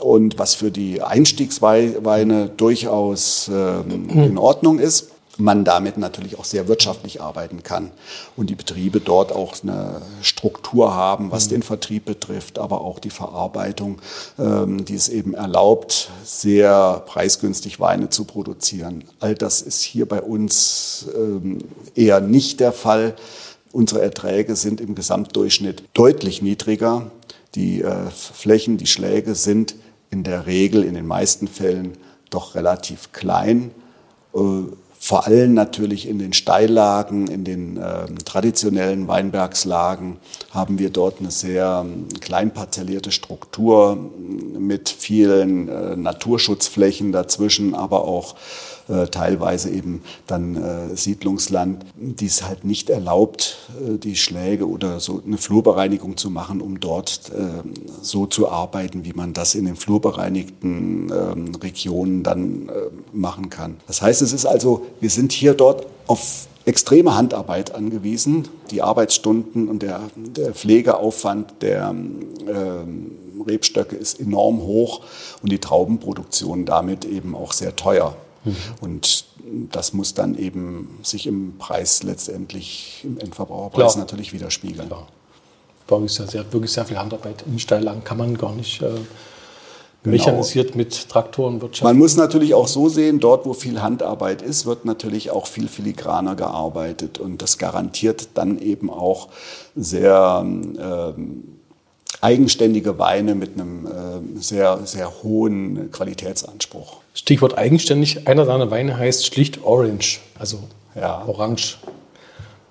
und was für die Einstiegsweine durchaus ähm, in Ordnung ist man damit natürlich auch sehr wirtschaftlich arbeiten kann und die Betriebe dort auch eine Struktur haben, was den Vertrieb betrifft, aber auch die Verarbeitung, ähm, die es eben erlaubt, sehr preisgünstig Weine zu produzieren. All das ist hier bei uns ähm, eher nicht der Fall. Unsere Erträge sind im Gesamtdurchschnitt deutlich niedriger. Die äh, Flächen, die Schläge sind in der Regel, in den meisten Fällen doch relativ klein. Äh, vor allem natürlich in den Steillagen, in den äh, traditionellen Weinbergslagen haben wir dort eine sehr ähm, klein parzellierte Struktur mit vielen äh, Naturschutzflächen dazwischen, aber auch äh, teilweise eben dann äh, Siedlungsland, die es halt nicht erlaubt, äh, die Schläge oder so eine Flurbereinigung zu machen, um dort äh, so zu arbeiten, wie man das in den flurbereinigten ähm, Regionen dann äh, machen kann. Das heißt, es ist also, wir sind hier dort auf extreme Handarbeit angewiesen. Die Arbeitsstunden und der, der Pflegeaufwand der ähm, Rebstöcke ist enorm hoch und die Traubenproduktion damit eben auch sehr teuer. Mhm. Und das muss dann eben sich im Preis letztendlich, im Endverbraucherpreis Klar. natürlich widerspiegeln. Klar. Wirklich sehr, sehr, wirklich sehr viel Handarbeit. In Steillagen kann man gar nicht äh, genau. mechanisiert mit Traktoren wirtschaften. Man muss natürlich auch so sehen, dort wo viel Handarbeit ist, wird natürlich auch viel filigraner gearbeitet und das garantiert dann eben auch sehr ähm, eigenständige Weine mit einem äh, sehr, sehr hohen Qualitätsanspruch. Stichwort eigenständig. Einer deiner Weine heißt schlicht Orange, also ja. Orange.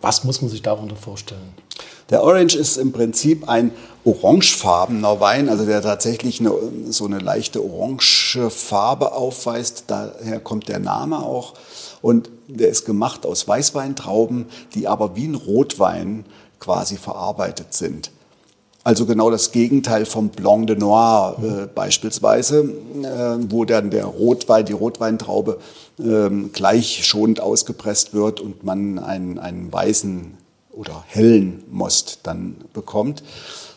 Was muss man sich darunter vorstellen? Der Orange ist im Prinzip ein orangefarbener Wein, also der tatsächlich eine, so eine leichte orange Farbe aufweist. Daher kommt der Name auch. Und der ist gemacht aus Weißweintrauben, die aber wie ein Rotwein quasi verarbeitet sind. Also genau das Gegenteil vom Blanc de Noir äh, beispielsweise, äh, wo dann der Rotwein, die Rotweintraube äh, gleich schonend ausgepresst wird und man einen, einen weißen oder hellen Most dann bekommt.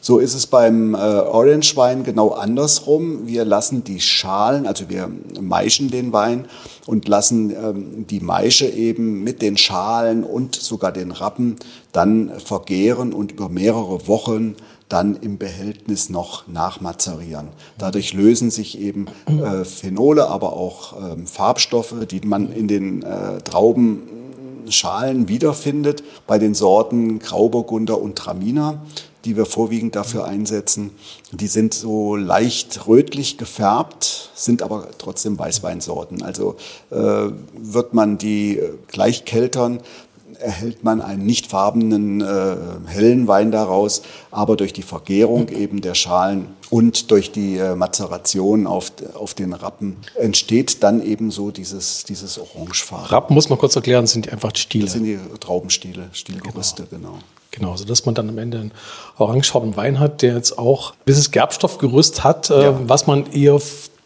So ist es beim äh, Orange Wein genau andersrum. Wir lassen die Schalen, also wir maischen den Wein und lassen ähm, die Maische eben mit den Schalen und sogar den Rappen dann vergehren und über mehrere Wochen dann im Behältnis noch nachmazerieren. Dadurch lösen sich eben äh, Phenole, aber auch ähm, Farbstoffe, die man in den äh, Traubenschalen wiederfindet, bei den Sorten Grauburgunder und Traminer die wir vorwiegend dafür einsetzen. Die sind so leicht rötlich gefärbt, sind aber trotzdem Weißweinsorten. Also äh, wird man die gleich keltern, erhält man einen nicht farbenen, äh, hellen Wein daraus, aber durch die Vergärung eben der Schalen und durch die äh, Mazeration auf, auf den Rappen entsteht dann eben so dieses, dieses Orangefarben. Rappen muss man kurz erklären, sind einfach Stiele. Das sind die Traubenstiele, Stielgerüste, genau. genau. Genau, so dass man dann am Ende einen orangefarbenen Wein hat, der jetzt auch ein bisschen Gerbstoffgerüst hat, äh, ja. was man eher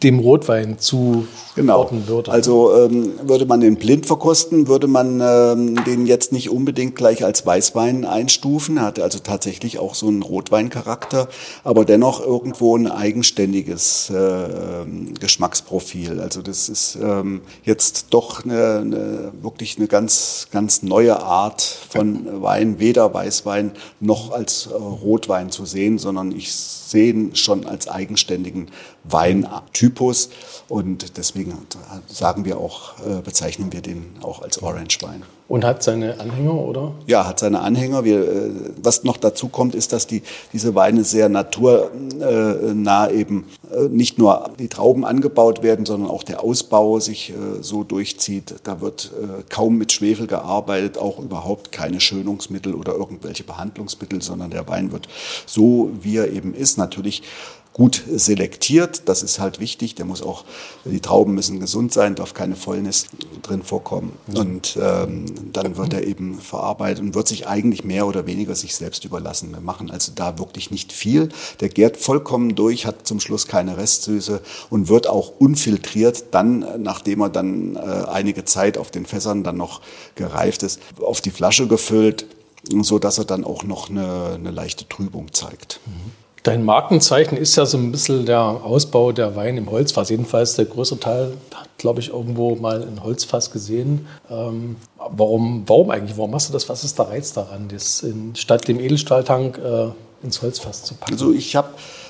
dem Rotwein zu genau. würde. Also ähm, würde man den blind verkosten, würde man ähm, den jetzt nicht unbedingt gleich als Weißwein einstufen. Er hat also tatsächlich auch so einen Rotweincharakter, aber dennoch irgendwo ein eigenständiges äh, ähm, Geschmacksprofil. Also das ist ähm, jetzt doch eine, eine, wirklich eine ganz, ganz neue Art von Wein, weder Weißwein noch als äh, Rotwein zu sehen, sondern ich sehe ihn schon als eigenständigen Weintypus und deswegen sagen wir auch, äh, bezeichnen wir den auch als Orange Wein. Und hat seine Anhänger, oder? Ja, hat seine Anhänger. Wir, äh, was noch dazu kommt, ist, dass die, diese Weine sehr naturnah eben äh, nicht nur die Trauben angebaut werden, sondern auch der Ausbau sich so durchzieht. Da wird kaum mit Schwefel gearbeitet, auch überhaupt keine Schönungsmittel oder irgendwelche Behandlungsmittel, sondern der Wein wird so, wie er eben ist, natürlich gut selektiert. Das ist halt wichtig. Der muss auch, die Trauben müssen gesund sein, darf keine Fäulnis drin vorkommen. Und ähm, dann wird er eben verarbeitet und wird sich eigentlich mehr oder weniger sich selbst überlassen. Wir machen also da wirklich nicht viel. Der gärt vollkommen durch, hat zum Schluss keine Restsüße und wird auch unfiltriert dann, nachdem er dann äh, einige Zeit auf den Fässern dann noch gereift ist, auf die Flasche gefüllt, so dass er dann auch noch eine, eine leichte Trübung zeigt. Mhm. Dein Markenzeichen ist ja so ein bisschen der Ausbau der Wein im Holzfass. Jedenfalls der größte Teil hat, glaube ich, irgendwo mal ein Holzfass gesehen. Ähm, warum, warum eigentlich? Warum machst du das? Was ist der Reiz daran, das in, statt dem Edelstahltank äh, ins Holzfass zu packen? Also ich habe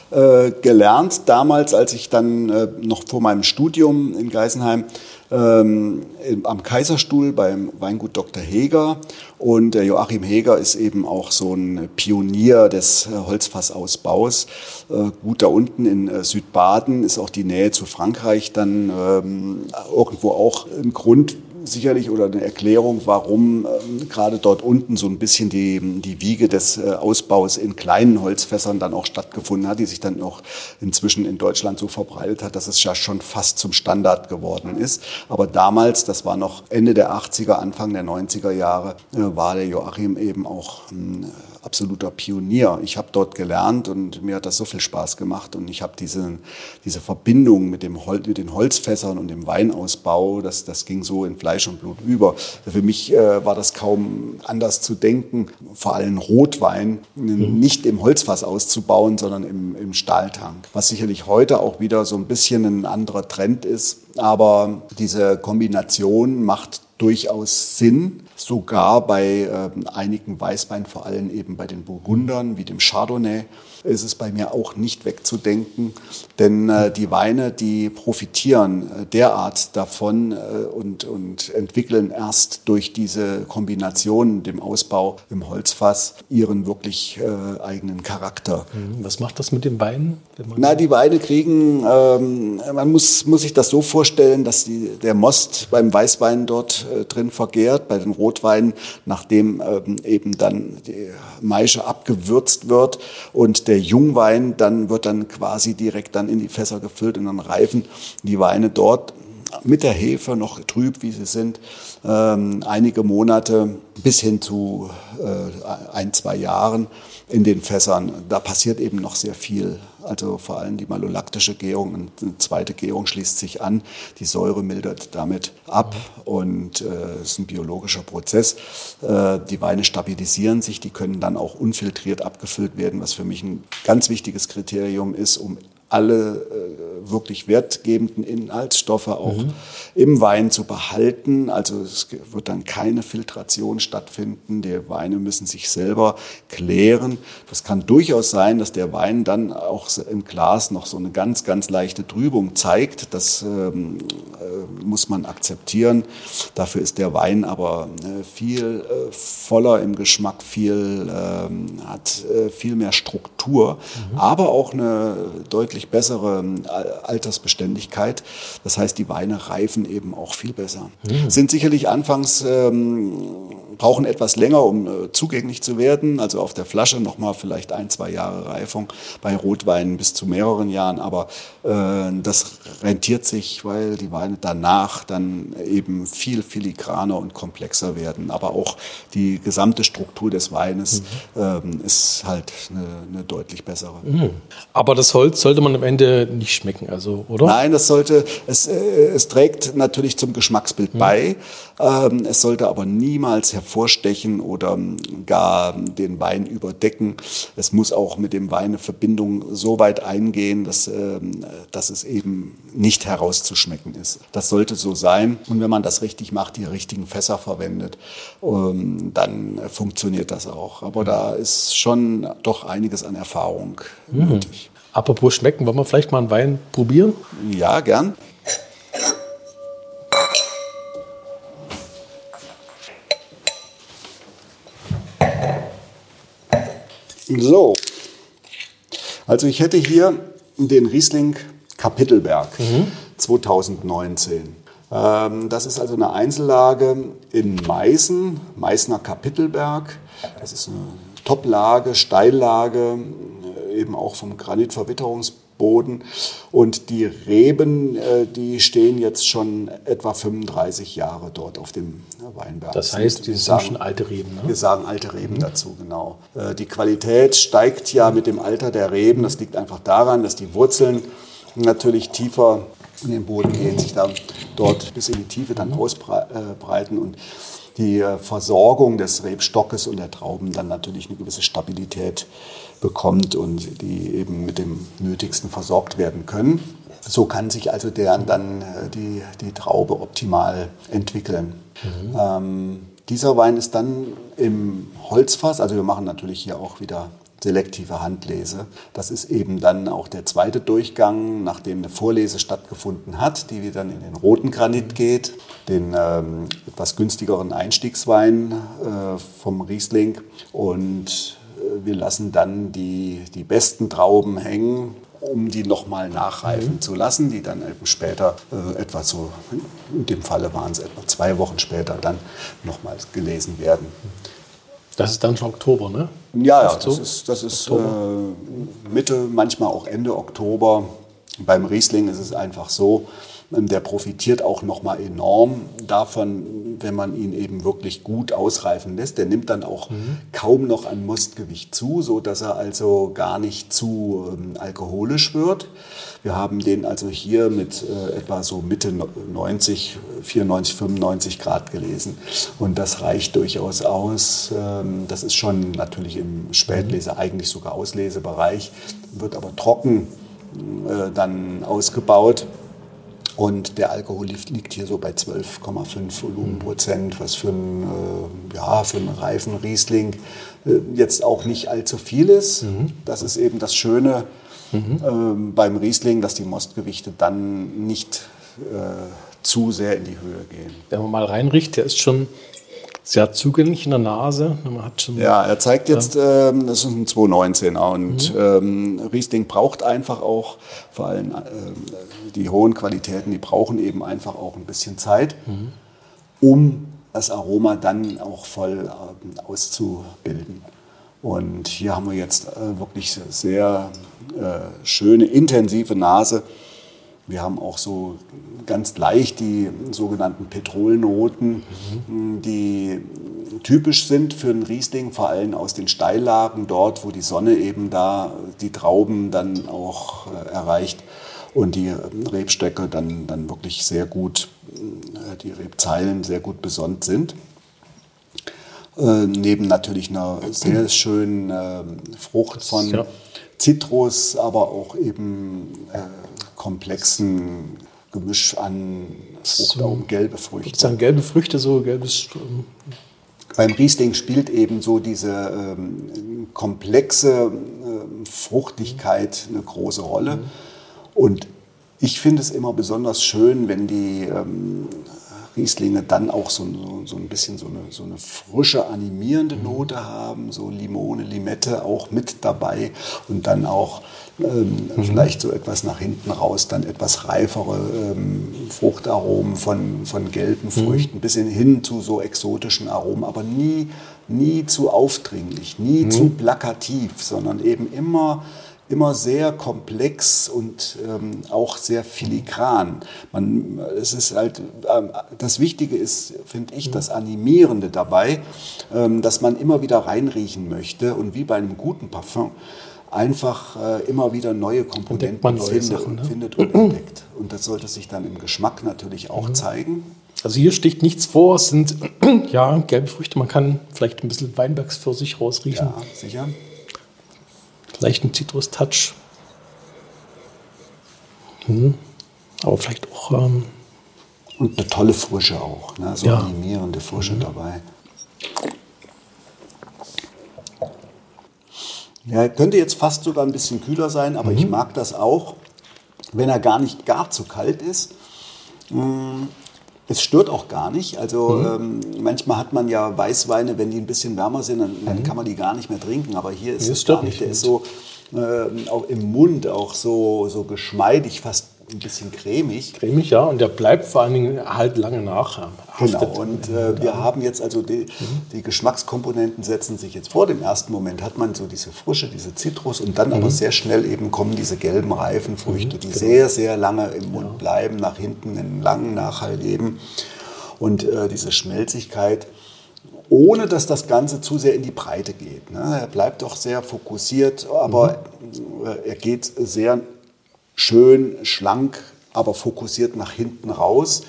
äh, gelernt damals, als ich dann äh, noch vor meinem Studium in Geisenheim ähm, am Kaiserstuhl beim Weingut Dr. Heger. Und der Joachim Heger ist eben auch so ein Pionier des äh, Holzfassausbaus. Äh, gut da unten in äh, Südbaden ist auch die Nähe zu Frankreich dann ähm, irgendwo auch ein Grund, sicherlich oder eine Erklärung, warum ähm, gerade dort unten so ein bisschen die, die Wiege des äh, Ausbaus in kleinen Holzfässern dann auch stattgefunden hat, die sich dann auch inzwischen in Deutschland so verbreitet hat, dass es ja schon fast zum Standard geworden ist. Aber damals, das war noch Ende der 80er, Anfang der 90er Jahre, äh, war der Joachim eben auch ein absoluter Pionier. Ich habe dort gelernt und mir hat das so viel Spaß gemacht und ich habe diese, diese Verbindung mit, dem Hol mit den Holzfässern und dem Weinausbau, das, das ging so in Fleisch und Blut über. Für mich äh, war das kaum anders zu denken, vor allem Rotwein mhm. nicht im Holzfass auszubauen, sondern im, im Stahltank. Was sicherlich heute auch wieder so ein bisschen ein anderer Trend ist. Aber diese Kombination macht durchaus Sinn, sogar bei äh, einigen Weißweinen, vor allem eben bei den Burgundern wie dem Chardonnay ist es bei mir auch nicht wegzudenken, denn äh, die Weine, die profitieren äh, derart davon äh, und, und entwickeln erst durch diese Kombination, dem Ausbau im Holzfass, ihren wirklich äh, eigenen Charakter. Mhm. Was macht das mit den Weinen? Na, die Weine kriegen, ähm, man muss, muss sich das so vorstellen, dass die, der Most beim Weißwein dort äh, drin vergehrt, bei den Rotweinen, nachdem ähm, eben dann die Maische abgewürzt wird und der der Jungwein, dann wird dann quasi direkt dann in die Fässer gefüllt und dann reifen die Weine dort mit der Hefe noch trüb, wie sie sind, ähm, einige Monate bis hin zu äh, ein, zwei Jahren in den Fässern. Da passiert eben noch sehr viel. Also vor allem die malolaktische Gärung, eine zweite Gärung schließt sich an. Die Säure mildert damit ab und es äh, ist ein biologischer Prozess. Äh, die Weine stabilisieren sich, die können dann auch unfiltriert abgefüllt werden, was für mich ein ganz wichtiges Kriterium ist, um alle äh, wirklich wertgebenden Inhaltsstoffe auch mhm. im Wein zu behalten. Also es wird dann keine Filtration stattfinden. Die Weine müssen sich selber klären. Das kann durchaus sein, dass der Wein dann auch im Glas noch so eine ganz, ganz leichte Trübung zeigt. Das ähm, äh, muss man akzeptieren. Dafür ist der Wein aber äh, viel voller im Geschmack, viel, ähm, hat äh, viel mehr Struktur, mhm. aber auch eine deutlich deutlich bessere ähm, Altersbeständigkeit. Das heißt, die Weine reifen eben auch viel besser. Mhm. Sind sicherlich anfangs, ähm, brauchen etwas länger, um äh, zugänglich zu werden. Also auf der Flasche nochmal vielleicht ein, zwei Jahre Reifung, bei Rotweinen bis zu mehreren Jahren. Aber äh, das rentiert sich, weil die Weine danach dann eben viel filigraner und komplexer werden. Aber auch die gesamte Struktur des Weines mhm. ähm, ist halt eine, eine deutlich bessere. Mhm. Aber das Holz sollte man am Ende nicht schmecken, also, oder? Nein, das sollte, es, äh, es trägt natürlich zum Geschmacksbild mhm. bei. Ähm, es sollte aber niemals hervorstechen oder ähm, gar den Wein überdecken. Es muss auch mit dem Wein eine Verbindung so weit eingehen, dass, ähm, dass es eben nicht herauszuschmecken ist. Das sollte so sein. Und wenn man das richtig macht, die richtigen Fässer verwendet, ähm, dann funktioniert das auch. Aber da ist schon doch einiges an Erfahrung mhm. nötig. Apropos schmecken, wollen wir vielleicht mal einen Wein probieren? Ja, gern. So, also ich hätte hier den Riesling Kapitelberg mhm. 2019. Ähm, das ist also eine Einzellage in Meißen, Meißner Kapitelberg. Das ist eine Toplage, Steillage, eben auch vom Granitverwitterungsboden. Und die Reben, äh, die stehen jetzt schon etwa 35 Jahre dort auf dem Weinberg. Das heißt, die sind schon alte Reben. Ne? Wir sagen alte Reben mhm. dazu, genau. Äh, die Qualität steigt ja mit dem Alter der Reben. Das liegt einfach daran, dass die Wurzeln natürlich tiefer in den Boden gehen, sich dann dort bis in die Tiefe dann ausbreiten und die Versorgung des Rebstockes und der Trauben dann natürlich eine gewisse Stabilität bekommt und die eben mit dem Nötigsten versorgt werden können. So kann sich also deren dann äh, die, die Traube optimal entwickeln. Mhm. Ähm, dieser Wein ist dann im Holzfass, also wir machen natürlich hier auch wieder selektive Handlese. Das ist eben dann auch der zweite Durchgang, nachdem eine Vorlese stattgefunden hat, die dann in den roten Granit geht, den ähm, etwas günstigeren Einstiegswein äh, vom Riesling. Und äh, wir lassen dann die, die besten Trauben hängen um die nochmal nachreifen mhm. zu lassen, die dann eben später äh, etwa so, in dem Falle waren es etwa zwei Wochen später, dann nochmals gelesen werden. Das ist dann schon Oktober, ne? Ja, ja, das ist, das ist äh, Mitte, manchmal auch Ende Oktober. Beim Riesling ist es einfach so, der profitiert auch nochmal enorm davon, wenn man ihn eben wirklich gut ausreifen lässt. Der nimmt dann auch mhm. kaum noch an Mostgewicht zu, so dass er also gar nicht zu ähm, alkoholisch wird. Wir haben den also hier mit äh, etwa so Mitte 90, 94, 95 Grad gelesen. Und das reicht durchaus aus. Ähm, das ist schon natürlich im Spätlese, eigentlich sogar Auslesebereich, wird aber trocken äh, dann ausgebaut. Und der Alkohol liegt hier so bei 12,5 Volumenprozent, was für einen, äh, ja, für einen reifen Riesling äh, jetzt auch nicht allzu viel ist. Mhm. Das ist eben das Schöne mhm. ähm, beim Riesling, dass die Mostgewichte dann nicht äh, zu sehr in die Höhe gehen. Wenn man mal reinricht, der ist schon sehr zugänglich in der Nase. Man hat schon, ja, er zeigt jetzt, ja. ähm, das ist ein 219er und mhm. ähm, Riesling braucht einfach auch, vor allem äh, die hohen Qualitäten, die brauchen eben einfach auch ein bisschen Zeit, mhm. um das Aroma dann auch voll äh, auszubilden. Und hier haben wir jetzt äh, wirklich sehr äh, schöne, intensive Nase. Wir haben auch so ganz leicht die sogenannten Petrolnoten, mhm. die typisch sind für einen Riesling, vor allem aus den Steillagen, dort, wo die Sonne eben da die Trauben dann auch äh, erreicht und die Rebstöcke dann, dann wirklich sehr gut, äh, die Rebzeilen sehr gut besonnt sind. Äh, neben natürlich einer sehr schönen äh, Frucht von ja. Zitrus, aber auch eben äh, komplexen Gemisch an Frucht, so, gelbe Früchte. Sozusagen gelbe Früchte, so gelbes. Ähm, Beim Riesling spielt eben so diese ähm, komplexe äh, Fruchtigkeit eine große Rolle. Mhm. Und ich finde es immer besonders schön, wenn die ähm, Rieslinge dann auch so, so, so, ein bisschen so eine, so eine frische, animierende mhm. Note haben, so Limone, Limette auch mit dabei und dann auch ähm, mhm. vielleicht so etwas nach hinten raus, dann etwas reifere ähm, Fruchtaromen von, von gelben mhm. Früchten, mhm. bis hin zu so exotischen Aromen, aber nie, nie zu aufdringlich, nie mhm. zu plakativ, sondern eben immer immer sehr komplex und ähm, auch sehr filigran. Man, es ist halt, ähm, das Wichtige ist, finde ich, das Animierende dabei, ähm, dass man immer wieder reinriechen möchte und wie bei einem guten Parfum einfach äh, immer wieder neue Komponenten neue findet, Sachen, ne? findet, und entdeckt. Und das sollte sich dann im Geschmack natürlich auch mhm. zeigen. Also hier sticht nichts vor, es sind ja gelbe Früchte, man kann vielleicht ein bisschen Weinbergspfirsich rausriechen. Ja, sicher leichten Zitrus-Touch. Hm. Aber vielleicht auch. Ähm, und eine tolle Frische auch, ne? so ja. animierende Frische mhm. dabei. Ja, könnte jetzt fast sogar ein bisschen kühler sein, aber mhm. ich mag das auch, wenn er gar nicht gar zu kalt ist. Es stört auch gar nicht. Also mhm. ähm, manchmal hat man ja Weißweine, wenn die ein bisschen wärmer sind, dann, dann mhm. kann man die gar nicht mehr trinken. Aber hier ist es gar nicht. Der ist so äh, auch im Mund auch so, so geschmeidig, fast ein bisschen cremig. Cremig, ja, und der bleibt vor allen Dingen halt lange nach. Genau, und äh, wir haben jetzt also die, mhm. die, Geschmackskomponenten setzen sich jetzt vor. Dem ersten Moment hat man so diese Frische, diese Zitrus und dann mhm. aber sehr schnell eben kommen diese gelben Reifenfrüchte, mhm, die genau. sehr, sehr lange im Mund ja. bleiben, nach hinten einen langen Nachhall geben. Und äh, diese Schmelzigkeit, ohne dass das Ganze zu sehr in die Breite geht. Ne? Er bleibt doch sehr fokussiert, aber mhm. Äh, er geht sehr schön, schlank, aber fokussiert nach hinten raus.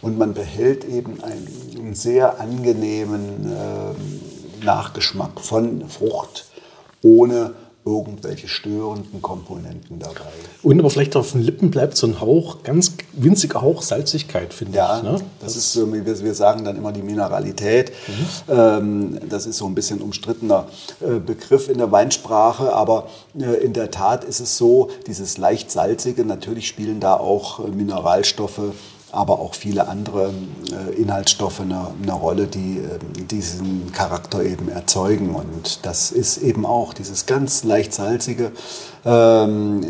Und man behält eben einen sehr angenehmen äh, Nachgeschmack von Frucht, ohne irgendwelche störenden Komponenten dabei. Und aber vielleicht auf den Lippen bleibt so ein Hauch, ganz winziger Hauch Salzigkeit, finde ja, ich. Ja, ne? das, das, ist so, wir, wir sagen dann immer die Mineralität. Mhm. Ähm, das ist so ein bisschen umstrittener äh, Begriff in der Weinsprache, aber äh, in der Tat ist es so, dieses leicht salzige, natürlich spielen da auch äh, Mineralstoffe aber auch viele andere Inhaltsstoffe eine, eine Rolle, die äh, diesen Charakter eben erzeugen. Und das ist eben auch dieses ganz leicht salzige, ähm,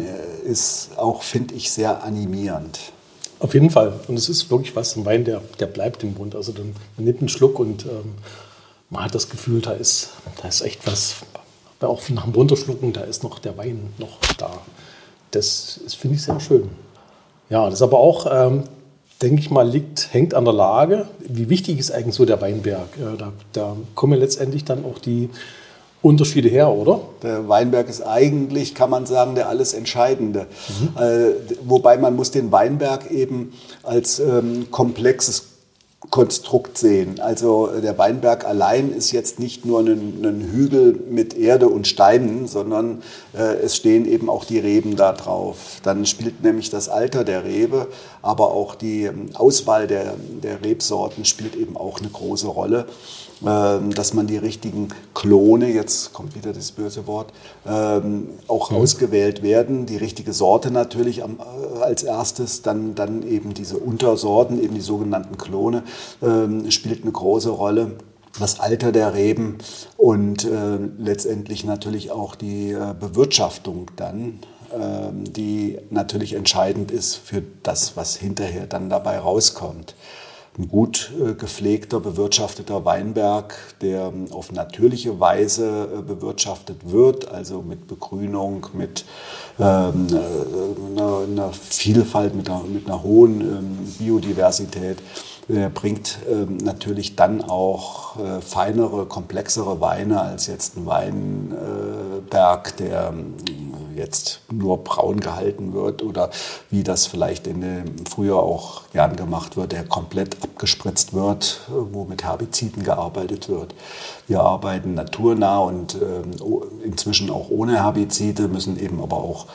ist auch, finde ich, sehr animierend. Auf jeden Fall. Und es ist wirklich was, ein Wein, der, der bleibt im Mund. Also man nimmt einen Schluck und ähm, man hat das Gefühl, da ist, da ist echt was, auch nach dem Runterschlucken, da ist noch der Wein noch da. Das, das finde ich sehr schön. Ja, das aber auch, ähm, denke ich mal, liegt, hängt an der Lage. Wie wichtig ist eigentlich so der Weinberg? Äh, da, da kommen letztendlich dann auch die Unterschiede her, oder? Der Weinberg ist eigentlich, kann man sagen, der alles Entscheidende. Mhm. Äh, wobei man muss den Weinberg eben als ähm, komplexes Konstrukt sehen. Also äh, der Weinberg allein ist jetzt nicht nur ein, ein Hügel mit Erde und Steinen, sondern äh, es stehen eben auch die Reben da drauf. Dann spielt nämlich das Alter der Rebe, aber auch die ähm, Auswahl der, der Rebsorten spielt eben auch eine große Rolle. Ähm, dass man die richtigen Klone, jetzt kommt wieder das böse Wort, ähm, auch mhm. ausgewählt werden. Die richtige Sorte natürlich äh, als erstes, dann, dann eben diese Untersorten, eben die sogenannten Klone, ähm, spielt eine große Rolle das Alter der Reben und äh, letztendlich natürlich auch die äh, Bewirtschaftung dann, äh, die natürlich entscheidend ist für das, was hinterher dann dabei rauskommt ein gut äh, gepflegter, bewirtschafteter Weinberg, der ähm, auf natürliche Weise äh, bewirtschaftet wird, also mit Begrünung, mit ähm, äh, einer, einer, Vielfalt, mit einer, mit einer hohen ähm, Biodiversität. Der bringt ähm, natürlich dann auch äh, feinere, komplexere Weine als jetzt ein Weinberg, der jetzt nur braun gehalten wird oder wie das vielleicht in dem früher auch gern gemacht wird, der komplett abgespritzt wird, wo mit Herbiziden gearbeitet wird. Wir arbeiten naturnah und äh, inzwischen auch ohne Herbizide, müssen eben aber auch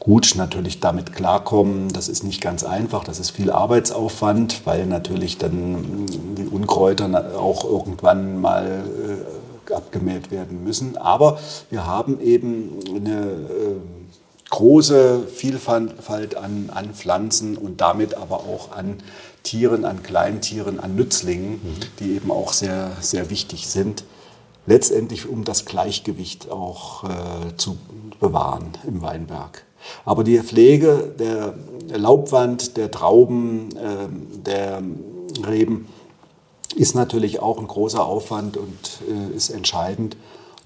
gut natürlich damit klarkommen. Das ist nicht ganz einfach, das ist viel Arbeitsaufwand, weil natürlich dann die Unkräuter auch irgendwann mal äh, abgemäht werden müssen. Aber wir haben eben eine äh, große Vielfalt an, an Pflanzen und damit aber auch an Tieren, an Kleintieren, an Nützlingen, mhm. die eben auch sehr, sehr wichtig sind. Letztendlich, um das Gleichgewicht auch äh, zu bewahren im Weinberg. Aber die Pflege der Laubwand, der Trauben, äh, der Reben ist natürlich auch ein großer Aufwand und äh, ist entscheidend,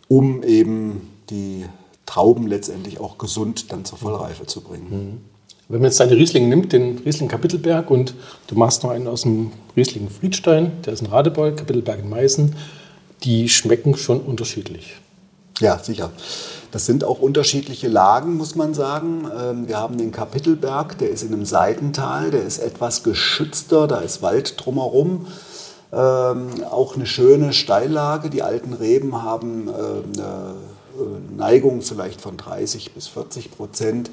um eben die Trauben letztendlich auch gesund dann zur Vollreife zu bringen. Mhm. Wenn man jetzt deine Riesling nimmt, den Riesling Kapitelberg und du machst noch einen aus dem Riesling Friedstein, der ist in Radebeul, Kapitelberg in Meißen, die schmecken schon unterschiedlich. Ja, sicher. Das sind auch unterschiedliche Lagen, muss man sagen. Ähm, wir haben den Kapitelberg, der ist in einem Seitental, der ist etwas geschützter, da ist Wald drumherum. Ähm, auch eine schöne Steillage. Die alten Reben haben äh, eine äh, Neigung vielleicht von 30 bis 40 Prozent.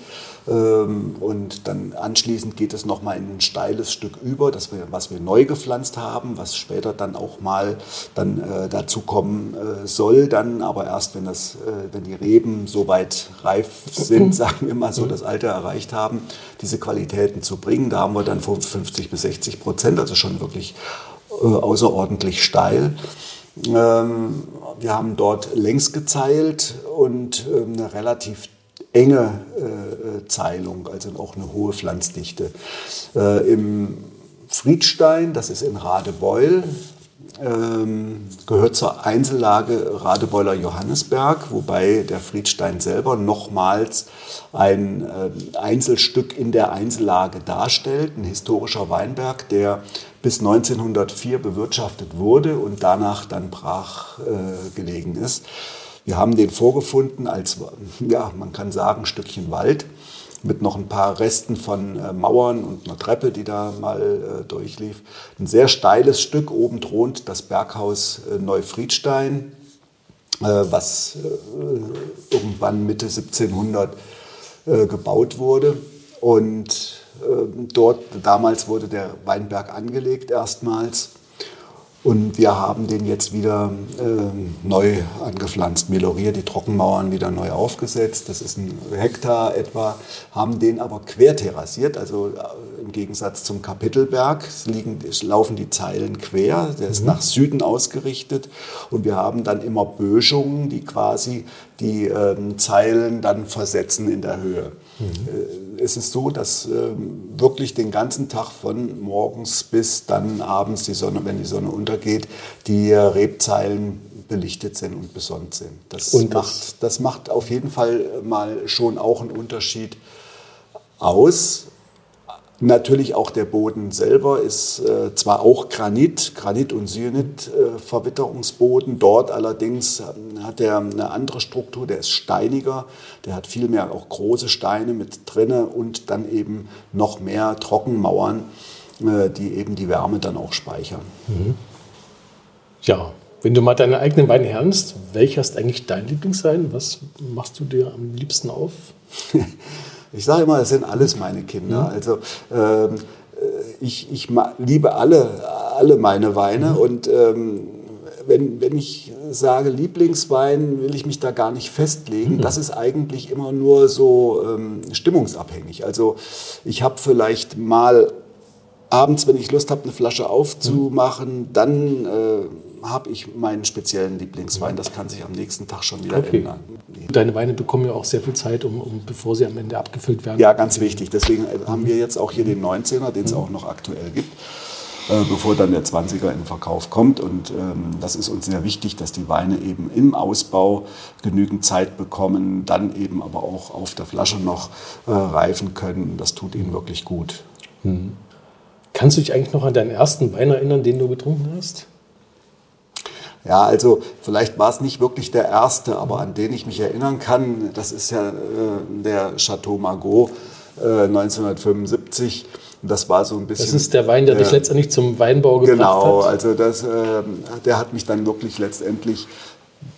Ähm, und dann anschließend geht es nochmal in ein steiles Stück über, das wir, was wir neu gepflanzt haben, was später dann auch mal dann, äh, dazu kommen äh, soll, dann aber erst, wenn, das, äh, wenn die Reben soweit reif sind, sagen wir mal so, das Alter erreicht haben, diese Qualitäten zu bringen. Da haben wir dann von 50 bis 60 Prozent, also schon wirklich äh, außerordentlich steil. Ähm, wir haben dort längs gezeilt und ähm, eine relativ enge äh, Zeilung, also auch eine hohe Pflanzdichte. Äh, Im Friedstein, das ist in Radebeul, ähm, gehört zur Einzellage Radebeuler Johannesberg, wobei der Friedstein selber nochmals ein äh, Einzelstück in der Einzellage darstellt, ein historischer Weinberg, der bis 1904 bewirtschaftet wurde und danach dann brach äh, gelegen ist. Wir haben den vorgefunden als, ja, man kann sagen, Stückchen Wald mit noch ein paar Resten von äh, Mauern und einer Treppe, die da mal äh, durchlief. Ein sehr steiles Stück. Oben thront das Berghaus äh, Neufriedstein, äh, was äh, irgendwann Mitte 1700 äh, gebaut wurde. Und dort, damals wurde der Weinberg angelegt erstmals. Und wir haben den jetzt wieder äh, neu angepflanzt, meloriert, die Trockenmauern wieder neu aufgesetzt. Das ist ein Hektar etwa, haben den aber querterrassiert, also äh, im Gegensatz zum Kapitelberg liegen, laufen die Zeilen quer, der ist mhm. nach Süden ausgerichtet und wir haben dann immer Böschungen, die quasi die äh, Zeilen dann versetzen in der Höhe. Mhm. Es ist so, dass ähm, wirklich den ganzen Tag von morgens bis dann abends die Sonne, wenn die Sonne untergeht, die Rebzeilen belichtet sind und besonnt sind. Das, und macht, das macht auf jeden Fall mal schon auch einen Unterschied aus. Natürlich auch der Boden selber ist äh, zwar auch Granit, Granit- und Syenit-Verwitterungsboden. Äh, Dort allerdings ähm, hat er eine andere Struktur, der ist steiniger. Der hat viel mehr auch große Steine mit drinne und dann eben noch mehr Trockenmauern, äh, die eben die Wärme dann auch speichern. Mhm. Ja, wenn du mal deine eigenen Weine hernst, welcher ist eigentlich dein Lieblingswein? Was machst du dir am liebsten auf? Ich sage immer, es sind alles meine Kinder. Mhm. Also ähm, ich, ich liebe alle, alle meine Weine mhm. und ähm, wenn, wenn ich sage Lieblingswein, will ich mich da gar nicht festlegen. Mhm. Das ist eigentlich immer nur so ähm, stimmungsabhängig. Also ich habe vielleicht mal abends, wenn ich Lust habe, eine Flasche aufzumachen, dann äh, habe ich meinen speziellen Lieblingswein. Das kann sich am nächsten Tag schon wieder okay. ändern. Deine Weine bekommen ja auch sehr viel Zeit, um, um, bevor sie am Ende abgefüllt werden. Ja, ganz wichtig. Deswegen äh, haben wir jetzt auch hier den 19er, den es mhm. auch noch aktuell gibt äh, bevor dann der 20er in den Verkauf kommt. Und ähm, das ist uns sehr wichtig, dass die Weine eben im Ausbau genügend Zeit bekommen, dann eben aber auch auf der Flasche noch äh, reifen können. Das tut ihnen wirklich gut. Mhm. Kannst du dich eigentlich noch an deinen ersten Wein erinnern, den du getrunken hast? Ja, also vielleicht war es nicht wirklich der erste, aber an den ich mich erinnern kann, das ist ja äh, der Chateau Margaux äh, 1975. Das war so ein bisschen. Das ist der Wein, der äh, dich letztendlich zum Weinbau gebracht genau, hat. Genau, also das, äh, der hat mich dann wirklich letztendlich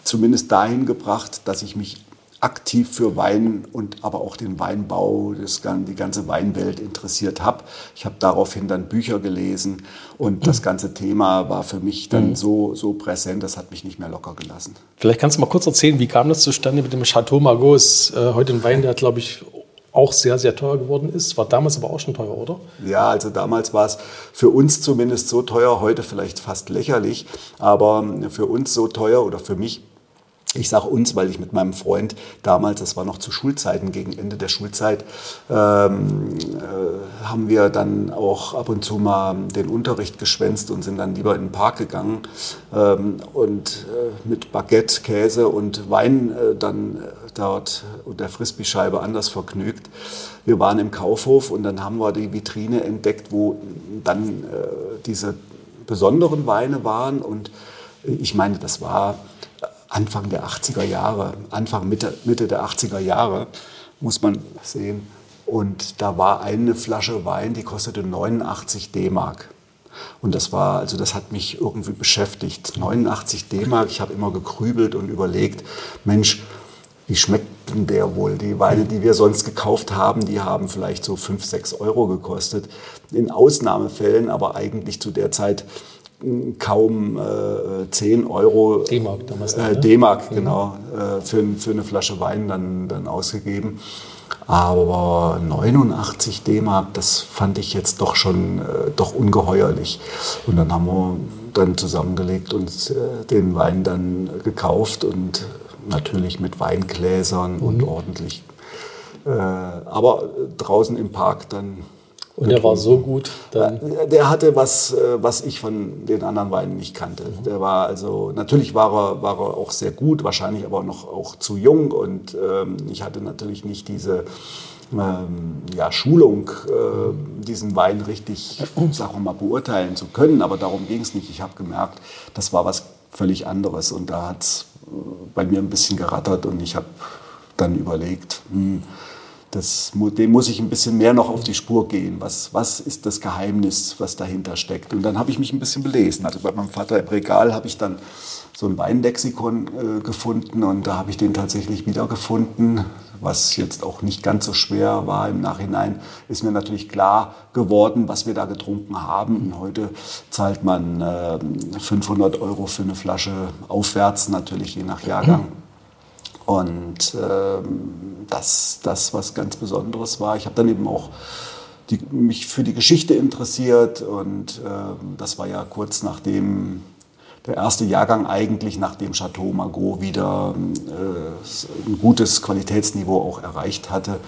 zumindest dahin gebracht, dass ich mich aktiv für Wein und aber auch den Weinbau, das, die ganze Weinwelt interessiert habe. Ich habe daraufhin dann Bücher gelesen und das ganze Thema war für mich dann mhm. so, so präsent, das hat mich nicht mehr locker gelassen. Vielleicht kannst du mal kurz erzählen, wie kam das zustande mit dem Chateau Margaux? Ist äh, heute ein Wein, der glaube ich auch sehr, sehr teuer geworden ist. War damals aber auch schon teuer, oder? Ja, also damals war es für uns zumindest so teuer, heute vielleicht fast lächerlich, aber für uns so teuer oder für mich ich sage uns, weil ich mit meinem Freund damals, das war noch zu Schulzeiten, gegen Ende der Schulzeit, ähm, äh, haben wir dann auch ab und zu mal den Unterricht geschwänzt und sind dann lieber in den Park gegangen ähm, und äh, mit Baguette, Käse und Wein äh, dann äh, dort und der Frisbee-Scheibe anders vergnügt. Wir waren im Kaufhof und dann haben wir die Vitrine entdeckt, wo dann äh, diese besonderen Weine waren und ich meine, das war Anfang der 80er Jahre, Anfang Mitte, Mitte der 80er Jahre, muss man sehen. Und da war eine Flasche Wein, die kostete 89 D-Mark. Und das war, also das hat mich irgendwie beschäftigt. 89 D-Mark, ich habe immer gekrübelt und überlegt, Mensch, wie schmeckt denn der wohl? Die Weine, die wir sonst gekauft haben, die haben vielleicht so 5, 6 Euro gekostet. In Ausnahmefällen, aber eigentlich zu der Zeit kaum äh, 10 Euro D-Mark damals. Äh, ne? D-Mark, mhm. genau, äh, für, für eine Flasche Wein dann, dann ausgegeben. Aber 89 D-Mark, das fand ich jetzt doch schon äh, doch ungeheuerlich. Und dann haben wir dann zusammengelegt und äh, den Wein dann gekauft und natürlich mit Weingläsern mhm. und ordentlich. Äh, aber draußen im Park dann und der war so gut. Dann der hatte was, äh, was ich von den anderen Weinen nicht kannte. Mhm. Der war also, natürlich war er, war er auch sehr gut, wahrscheinlich aber noch auch zu jung. Und ähm, ich hatte natürlich nicht diese ähm, ja, Schulung, äh, diesen Wein richtig, sagen wir mal, beurteilen zu können. Aber darum ging es nicht. Ich habe gemerkt, das war was völlig anderes. Und da hat es äh, bei mir ein bisschen gerattert und ich habe dann überlegt, hm, das, dem muss ich ein bisschen mehr noch auf die Spur gehen. Was, was ist das Geheimnis, was dahinter steckt? Und dann habe ich mich ein bisschen belesen. Also bei meinem Vater im Regal habe ich dann so ein Weinlexikon äh, gefunden und da habe ich den tatsächlich wiedergefunden. was jetzt auch nicht ganz so schwer war im Nachhinein, ist mir natürlich klar geworden, was wir da getrunken haben. Und heute zahlt man äh, 500 Euro für eine Flasche aufwärts, natürlich je nach Jahrgang. Und ähm, das, das, was ganz Besonderes war. Ich habe dann eben auch die, mich für die Geschichte interessiert und äh, das war ja kurz nachdem der erste Jahrgang eigentlich, nachdem Chateau Margaux wieder äh, ein gutes Qualitätsniveau auch erreicht hatte.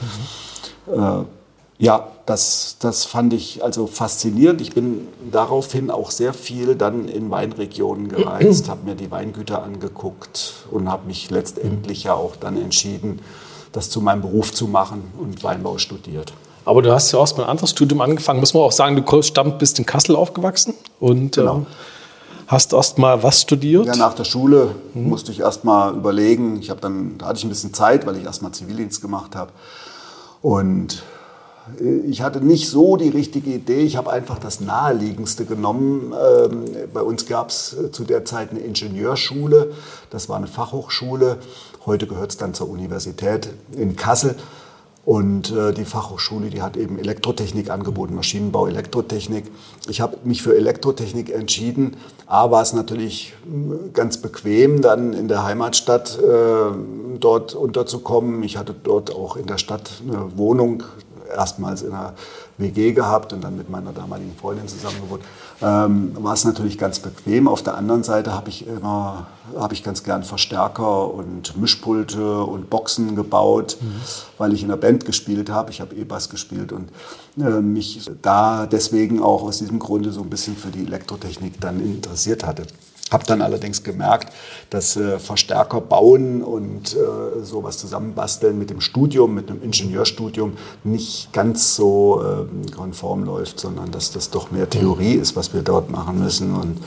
Mhm. Äh, ja, das, das fand ich also faszinierend. Ich bin daraufhin auch sehr viel dann in Weinregionen gereist, habe mir die Weingüter angeguckt und habe mich letztendlich ja auch dann entschieden, das zu meinem Beruf zu machen und Weinbau studiert. Aber du hast ja auch mal ein anderes Studium angefangen. Muss man auch sagen, du stammt, bist in Kassel aufgewachsen und genau. ähm, hast erst mal was studiert? Ja, nach der Schule mhm. musste ich erst mal überlegen. Ich habe dann, da hatte ich ein bisschen Zeit, weil ich erst mal Zivildienst gemacht habe. Und ich hatte nicht so die richtige Idee. Ich habe einfach das Naheliegendste genommen. Ähm, bei uns gab es zu der Zeit eine Ingenieurschule. Das war eine Fachhochschule. Heute gehört es dann zur Universität in Kassel. Und äh, die Fachhochschule, die hat eben Elektrotechnik angeboten, Maschinenbau, Elektrotechnik. Ich habe mich für Elektrotechnik entschieden. A war es natürlich ganz bequem, dann in der Heimatstadt äh, dort unterzukommen. Ich hatte dort auch in der Stadt eine Wohnung, erstmals in einer WG gehabt und dann mit meiner damaligen Freundin zusammen gewohnt, ähm, war es natürlich ganz bequem. Auf der anderen Seite habe ich immer, habe ich ganz gern Verstärker und Mischpulte und Boxen gebaut, mhm. weil ich in der Band gespielt habe. Ich habe E-Bass gespielt und äh, mich da deswegen auch aus diesem Grunde so ein bisschen für die Elektrotechnik dann interessiert hatte. Habe dann allerdings gemerkt, dass äh, Verstärker bauen und äh, sowas zusammenbasteln mit dem Studium, mit einem Ingenieurstudium nicht ganz so äh, konform läuft, sondern dass das doch mehr Theorie ist, was wir dort machen müssen. Und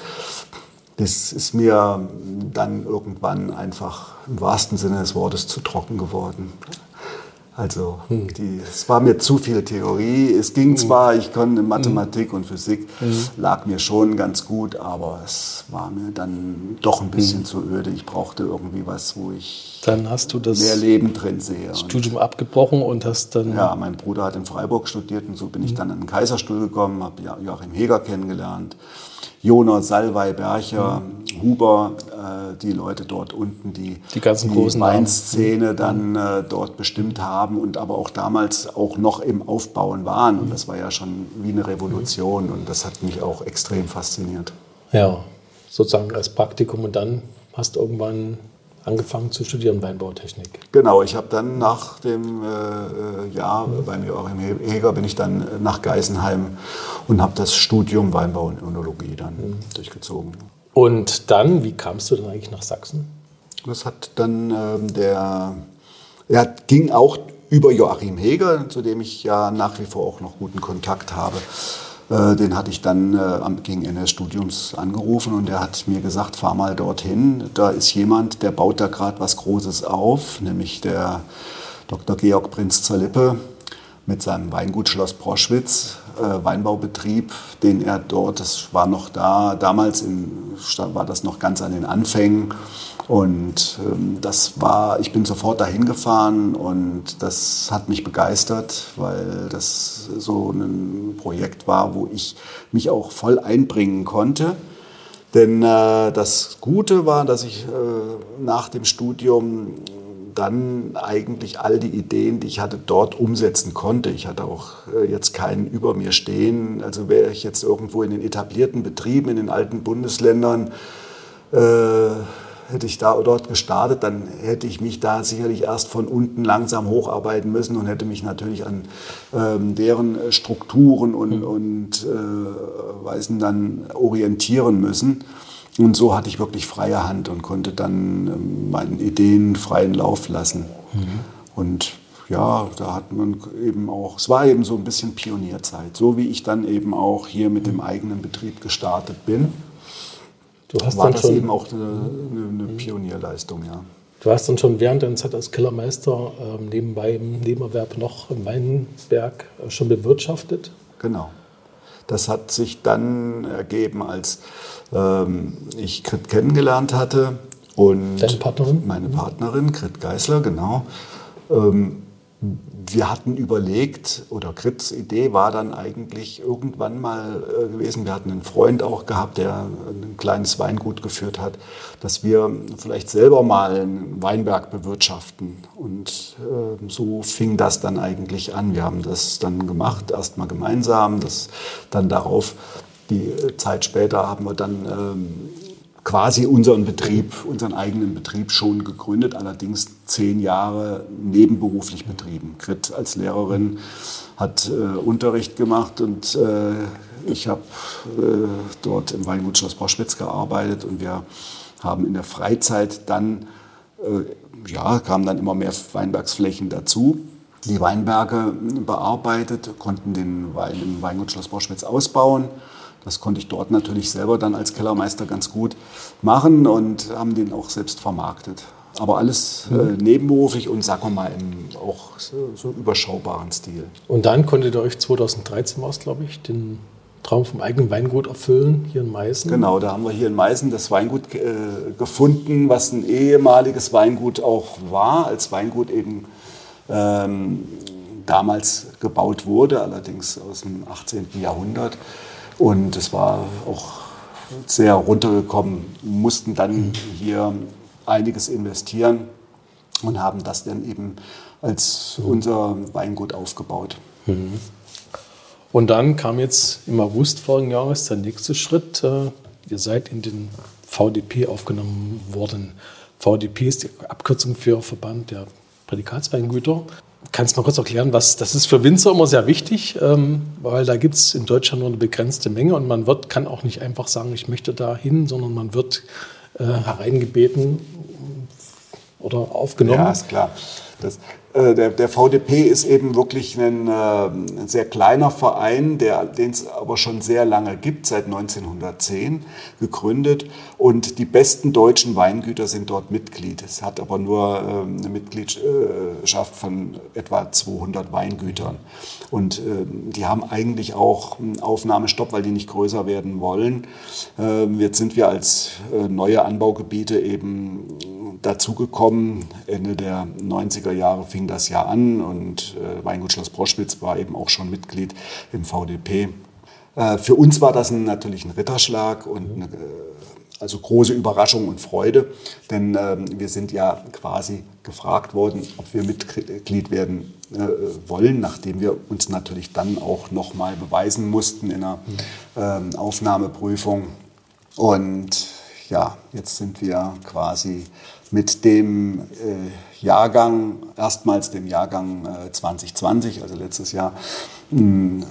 das ist mir dann irgendwann einfach im wahrsten Sinne des Wortes zu trocken geworden. Also hm. die, es war mir zu viel Theorie. Es ging hm. zwar, ich konnte Mathematik hm. und Physik, lag mir schon ganz gut, aber es war mir dann doch ein bisschen zu öde. Ich brauchte irgendwie was, wo ich dann hast du das mehr Leben drin sehe. Studium und, abgebrochen und hast dann... Ja, mein Bruder hat in Freiburg studiert und so bin ich dann an den Kaiserstuhl gekommen, habe Joachim Heger kennengelernt. Jonas, Salwei, Bercher. Huber, äh, die Leute dort unten, die die, ganzen die Weinszene dann äh, dort bestimmt haben und aber auch damals auch noch im Aufbauen waren. Und das war ja schon wie eine Revolution und das hat mich auch extrem fasziniert. Ja, sozusagen als Praktikum und dann hast du irgendwann angefangen zu studieren Weinbautechnik. Genau, ich habe dann nach dem äh, äh Jahr bei Joachim Heger bin ich dann nach Geisenheim und habe das Studium Weinbau und Önologie dann mhm. durchgezogen. Und dann, wie kamst du dann eigentlich nach Sachsen? Das hat dann ähm, der, ja, ging auch über Joachim Heger, zu dem ich ja nach wie vor auch noch guten Kontakt habe. Äh, den hatte ich dann äh, gegen Ende des Studiums angerufen und der hat mir gesagt, fahr mal dorthin. Da ist jemand, der baut da gerade was Großes auf, nämlich der Dr. Georg Prinz zur Lippe mit seinem Weingut Schloss Proschwitz, äh, Weinbaubetrieb, den er dort, das war noch da, damals in, war das noch ganz an den Anfängen. Und ähm, das war, ich bin sofort dahin gefahren und das hat mich begeistert, weil das so ein Projekt war, wo ich mich auch voll einbringen konnte. Denn äh, das Gute war, dass ich äh, nach dem Studium dann eigentlich all die Ideen, die ich hatte, dort umsetzen konnte. Ich hatte auch äh, jetzt keinen über mir stehen. Also wäre ich jetzt irgendwo in den etablierten Betrieben, in den alten Bundesländern, äh, hätte ich da dort gestartet, dann hätte ich mich da sicherlich erst von unten langsam hocharbeiten müssen und hätte mich natürlich an ähm, deren Strukturen und, mhm. und äh, Weisen dann orientieren müssen. Und so hatte ich wirklich freie Hand und konnte dann ähm, meinen Ideen freien Lauf lassen. Mhm. Und ja, da hat man eben auch, es war eben so ein bisschen Pionierzeit, so wie ich dann eben auch hier mit dem eigenen Betrieb gestartet bin. Du hast war dann das schon, eben auch eine, eine, eine, Pionierleistung, ja. Du hast dann schon während deiner Zeit als Kellermeister ähm, nebenbei im Nebenerwerb noch im Weinberg äh, schon bewirtschaftet? Genau. Das hat sich dann ergeben, als ähm, ich Grit kennengelernt hatte und Deine Partnerin? meine Partnerin, Grit Geisler, genau. Ähm, wir hatten überlegt, oder Krits Idee war dann eigentlich irgendwann mal äh, gewesen, wir hatten einen Freund auch gehabt, der ein kleines Weingut geführt hat, dass wir vielleicht selber mal einen Weinberg bewirtschaften. Und äh, so fing das dann eigentlich an. Wir haben das dann gemacht, erstmal gemeinsam, das dann darauf, die Zeit später haben wir dann ähm, quasi unseren Betrieb, unseren eigenen Betrieb schon gegründet, allerdings zehn Jahre nebenberuflich betrieben. Grit als Lehrerin hat äh, Unterricht gemacht und äh, ich habe äh, dort im Weingut Schloss Boschwitz gearbeitet und wir haben in der Freizeit dann, äh, ja, kamen dann immer mehr Weinbergsflächen dazu die Weinberge bearbeitet, konnten den Wein im Weingut Schloss Boschwitz ausbauen das konnte ich dort natürlich selber dann als Kellermeister ganz gut machen und haben den auch selbst vermarktet. Aber alles äh, mhm. nebenberuflich und sagen wir mal im auch so, so, überschaubaren Stil. Und dann konntet ihr euch 2013 war es, glaube ich, den Traum vom eigenen Weingut erfüllen, hier in Meißen. Genau, da haben wir hier in Meißen das Weingut äh, gefunden, was ein ehemaliges Weingut auch war, als Weingut eben ähm, damals gebaut wurde, allerdings aus dem 18. Jahrhundert. Und es war auch sehr runtergekommen, mussten dann hier einiges investieren und haben das dann eben als unser Weingut aufgebaut. Mhm. Und dann kam jetzt im August vorigen Jahres der nächste Schritt. Äh, ihr seid in den VDP aufgenommen worden. VDP ist die Abkürzung für Verband der Prädikatsweingüter. Kannst du mal kurz erklären, was das ist für Winzer immer sehr wichtig, ähm, weil da gibt es in Deutschland nur eine begrenzte Menge und man wird, kann auch nicht einfach sagen, ich möchte da hin, sondern man wird äh, hereingebeten oder aufgenommen. Ja, ist klar. Das, äh, der, der, VDP ist eben wirklich ein, äh, ein sehr kleiner Verein, den es aber schon sehr lange gibt, seit 1910 gegründet. Und die besten deutschen Weingüter sind dort Mitglied. Es hat aber nur ähm, eine Mitgliedschaft von etwa 200 Weingütern. Und ähm, die haben eigentlich auch einen Aufnahmestopp, weil die nicht größer werden wollen. Ähm, jetzt sind wir als äh, neue Anbaugebiete eben dazugekommen. Ende der 90er Jahre fing das ja an und äh, Weingut Schloss Broschwitz war eben auch schon Mitglied im VDP. Äh, für uns war das natürlich ein Ritterschlag und eine, äh, also große Überraschung und Freude, denn ähm, wir sind ja quasi gefragt worden, ob wir Mitglied werden äh, wollen, nachdem wir uns natürlich dann auch nochmal beweisen mussten in einer ähm, Aufnahmeprüfung. Und ja, jetzt sind wir quasi mit dem äh, Jahrgang, erstmals dem Jahrgang äh, 2020, also letztes Jahr, mh, hm,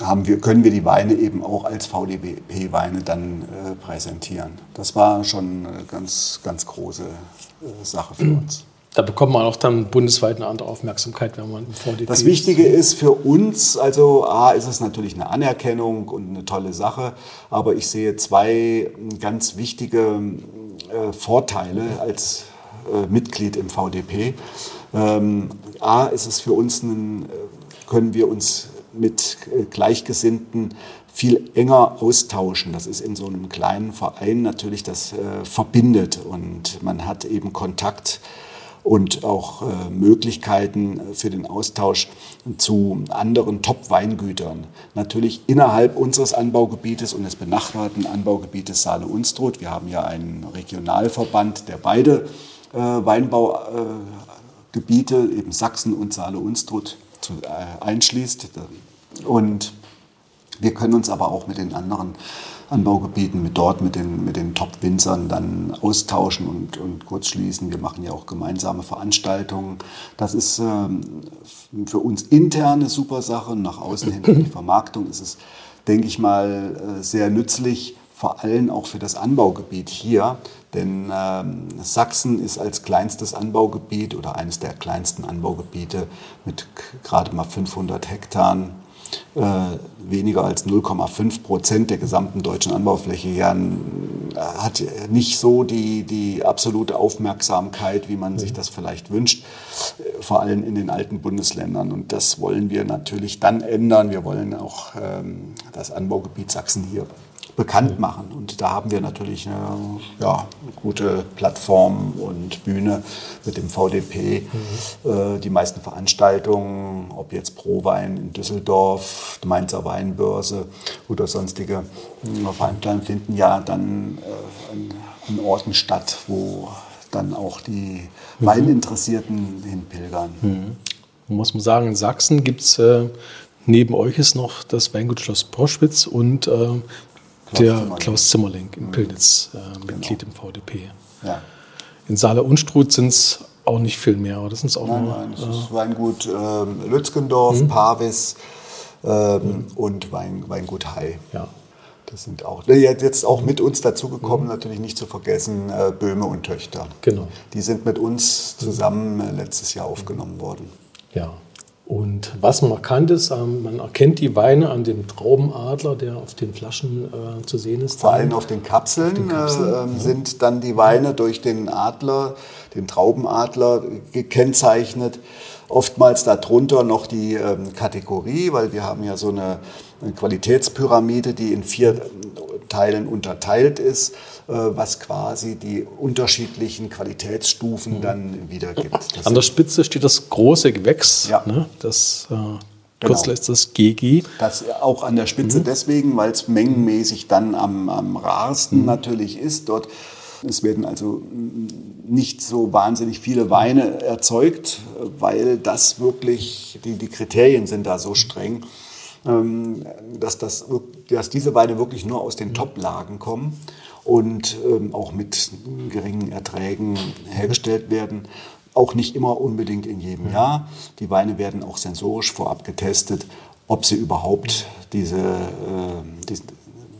haben wir, können wir die Weine eben auch als VDP-Weine dann äh, präsentieren. Das war schon eine ganz, ganz große äh, Sache für uns. Da bekommt man auch dann bundesweit eine andere Aufmerksamkeit, wenn man im VDP Das Wichtige ist für uns, also A, ist es natürlich eine Anerkennung und eine tolle Sache, aber ich sehe zwei ganz wichtige äh, Vorteile als äh, Mitglied im VDP. Ähm, A, ist es für uns ein, äh, können wir uns mit äh, Gleichgesinnten viel enger austauschen. Das ist in so einem kleinen Verein natürlich, das äh, verbindet und man hat eben Kontakt und auch äh, Möglichkeiten für den Austausch zu anderen Top-Weingütern. Natürlich innerhalb unseres Anbaugebietes und des benachbarten Anbaugebietes Saale-Unstrut. Wir haben ja einen Regionalverband, der beide äh, Weinbaugebiete, eben Sachsen und Saale-Unstrut, äh, einschließt. Und wir können uns aber auch mit den anderen Anbaugebieten, mit dort mit den, mit den Top-Winzern dann austauschen und, und kurz schließen. Wir machen ja auch gemeinsame Veranstaltungen. Das ist ähm, für uns intern eine super Sache. Nach außen hin für die Vermarktung ist es, denke ich mal, äh, sehr nützlich, vor allem auch für das Anbaugebiet hier. Denn ähm, Sachsen ist als kleinstes Anbaugebiet oder eines der kleinsten Anbaugebiete mit gerade mal 500 Hektaren äh, weniger als 0,5 Prozent der gesamten deutschen Anbaufläche ja, hat nicht so die, die absolute Aufmerksamkeit, wie man sich das vielleicht wünscht, äh, vor allem in den alten Bundesländern. Und das wollen wir natürlich dann ändern. Wir wollen auch ähm, das Anbaugebiet Sachsen hier bekannt machen. Und da haben wir natürlich eine ja, gute Plattform und Bühne mit dem VDP. Mhm. Äh, die meisten Veranstaltungen, ob jetzt Prowein in Düsseldorf, die Mainzer Weinbörse oder sonstige äh, Veranstaltungen, finden ja dann äh, an, Orten statt, wo dann auch die mhm. Weininteressierten hinpilgern. Mhm. Muss man sagen, in Sachsen gibt es äh, neben euch ist noch das Weingut Schloss Proschwitz und äh, der Zimmerling. Klaus Zimmerling in mhm. Pilnitz, äh, Mitglied genau. im VDP. Ja. In Saale Unstrut sind es auch nicht viel mehr, aber das sind auch nein, nur. Nein, das äh, ist Weingut äh, Lützgendorf, mhm. Pavis ähm, mhm. und Wein, Weingut Hai. Ja. Das sind auch, jetzt auch mit uns dazugekommen, mhm. natürlich nicht zu vergessen, äh, Böhme und Töchter. Genau. Die sind mit uns zusammen äh, letztes Jahr aufgenommen worden. Ja. Und was markant ist, ähm, man erkennt die Weine an dem Traubenadler, der auf den Flaschen äh, zu sehen ist. Vor allem auf den Kapseln, auf den Kapseln äh, sind dann die Weine durch den Adler, den Traubenadler gekennzeichnet. Oftmals darunter noch die ähm, Kategorie, weil wir haben ja so eine, eine Qualitätspyramide, die in vier Teilen unterteilt ist. Äh, was quasi die unterschiedlichen Qualitätsstufen mhm. dann wiedergibt. Das An der Spitze steht das große Gewächs, ja. ne? das äh, genau. ist das GG. Das auch an der Spitze mhm. deswegen, weil es mengenmäßig dann am, am rarsten mhm. natürlich ist. Dort es werden also nicht so wahnsinnig viele Weine erzeugt, weil das wirklich, die, die Kriterien sind da so streng, dass, das, dass diese Weine wirklich nur aus den mhm. Top-Lagen kommen und ähm, auch mit geringen Erträgen hergestellt werden. Auch nicht immer unbedingt in jedem Jahr. Die Weine werden auch sensorisch vorab getestet, ob sie überhaupt diese, äh, diese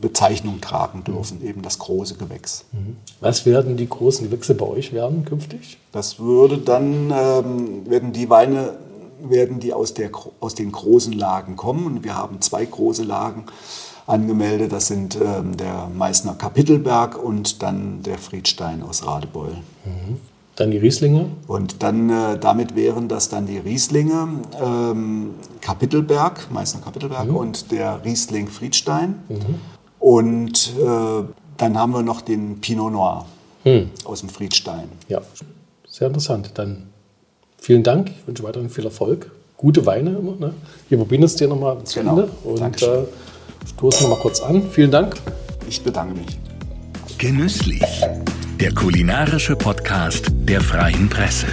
Bezeichnung tragen dürfen, eben das große Gewächs. Mhm. Was werden die großen Gewächse bei euch werden künftig? Das würde dann, ähm, werden die Weine, werden die aus, der, aus den großen Lagen kommen. Und wir haben zwei große Lagen angemeldet. Das sind ähm, der Meißner Kapitelberg und dann der Friedstein aus Radebeul. Mhm. Dann die Rieslinge? Und dann, äh, damit wären das dann die Rieslinge ähm, Kapitelberg, Meißner Kapitelberg mhm. und der Riesling Friedstein. Mhm. Und äh, dann haben wir noch den Pinot Noir mhm. aus dem Friedstein. Ja, sehr interessant. Dann vielen Dank. Ich wünsche weiterhin viel Erfolg. Gute Weine immer. Ne? Wir probieren es dir nochmal zu genau. Ende. Und äh, stoßen wir mal kurz an. Vielen Dank. Ich bedanke mich. Genüsslich. Der kulinarische Podcast der Freien Presse.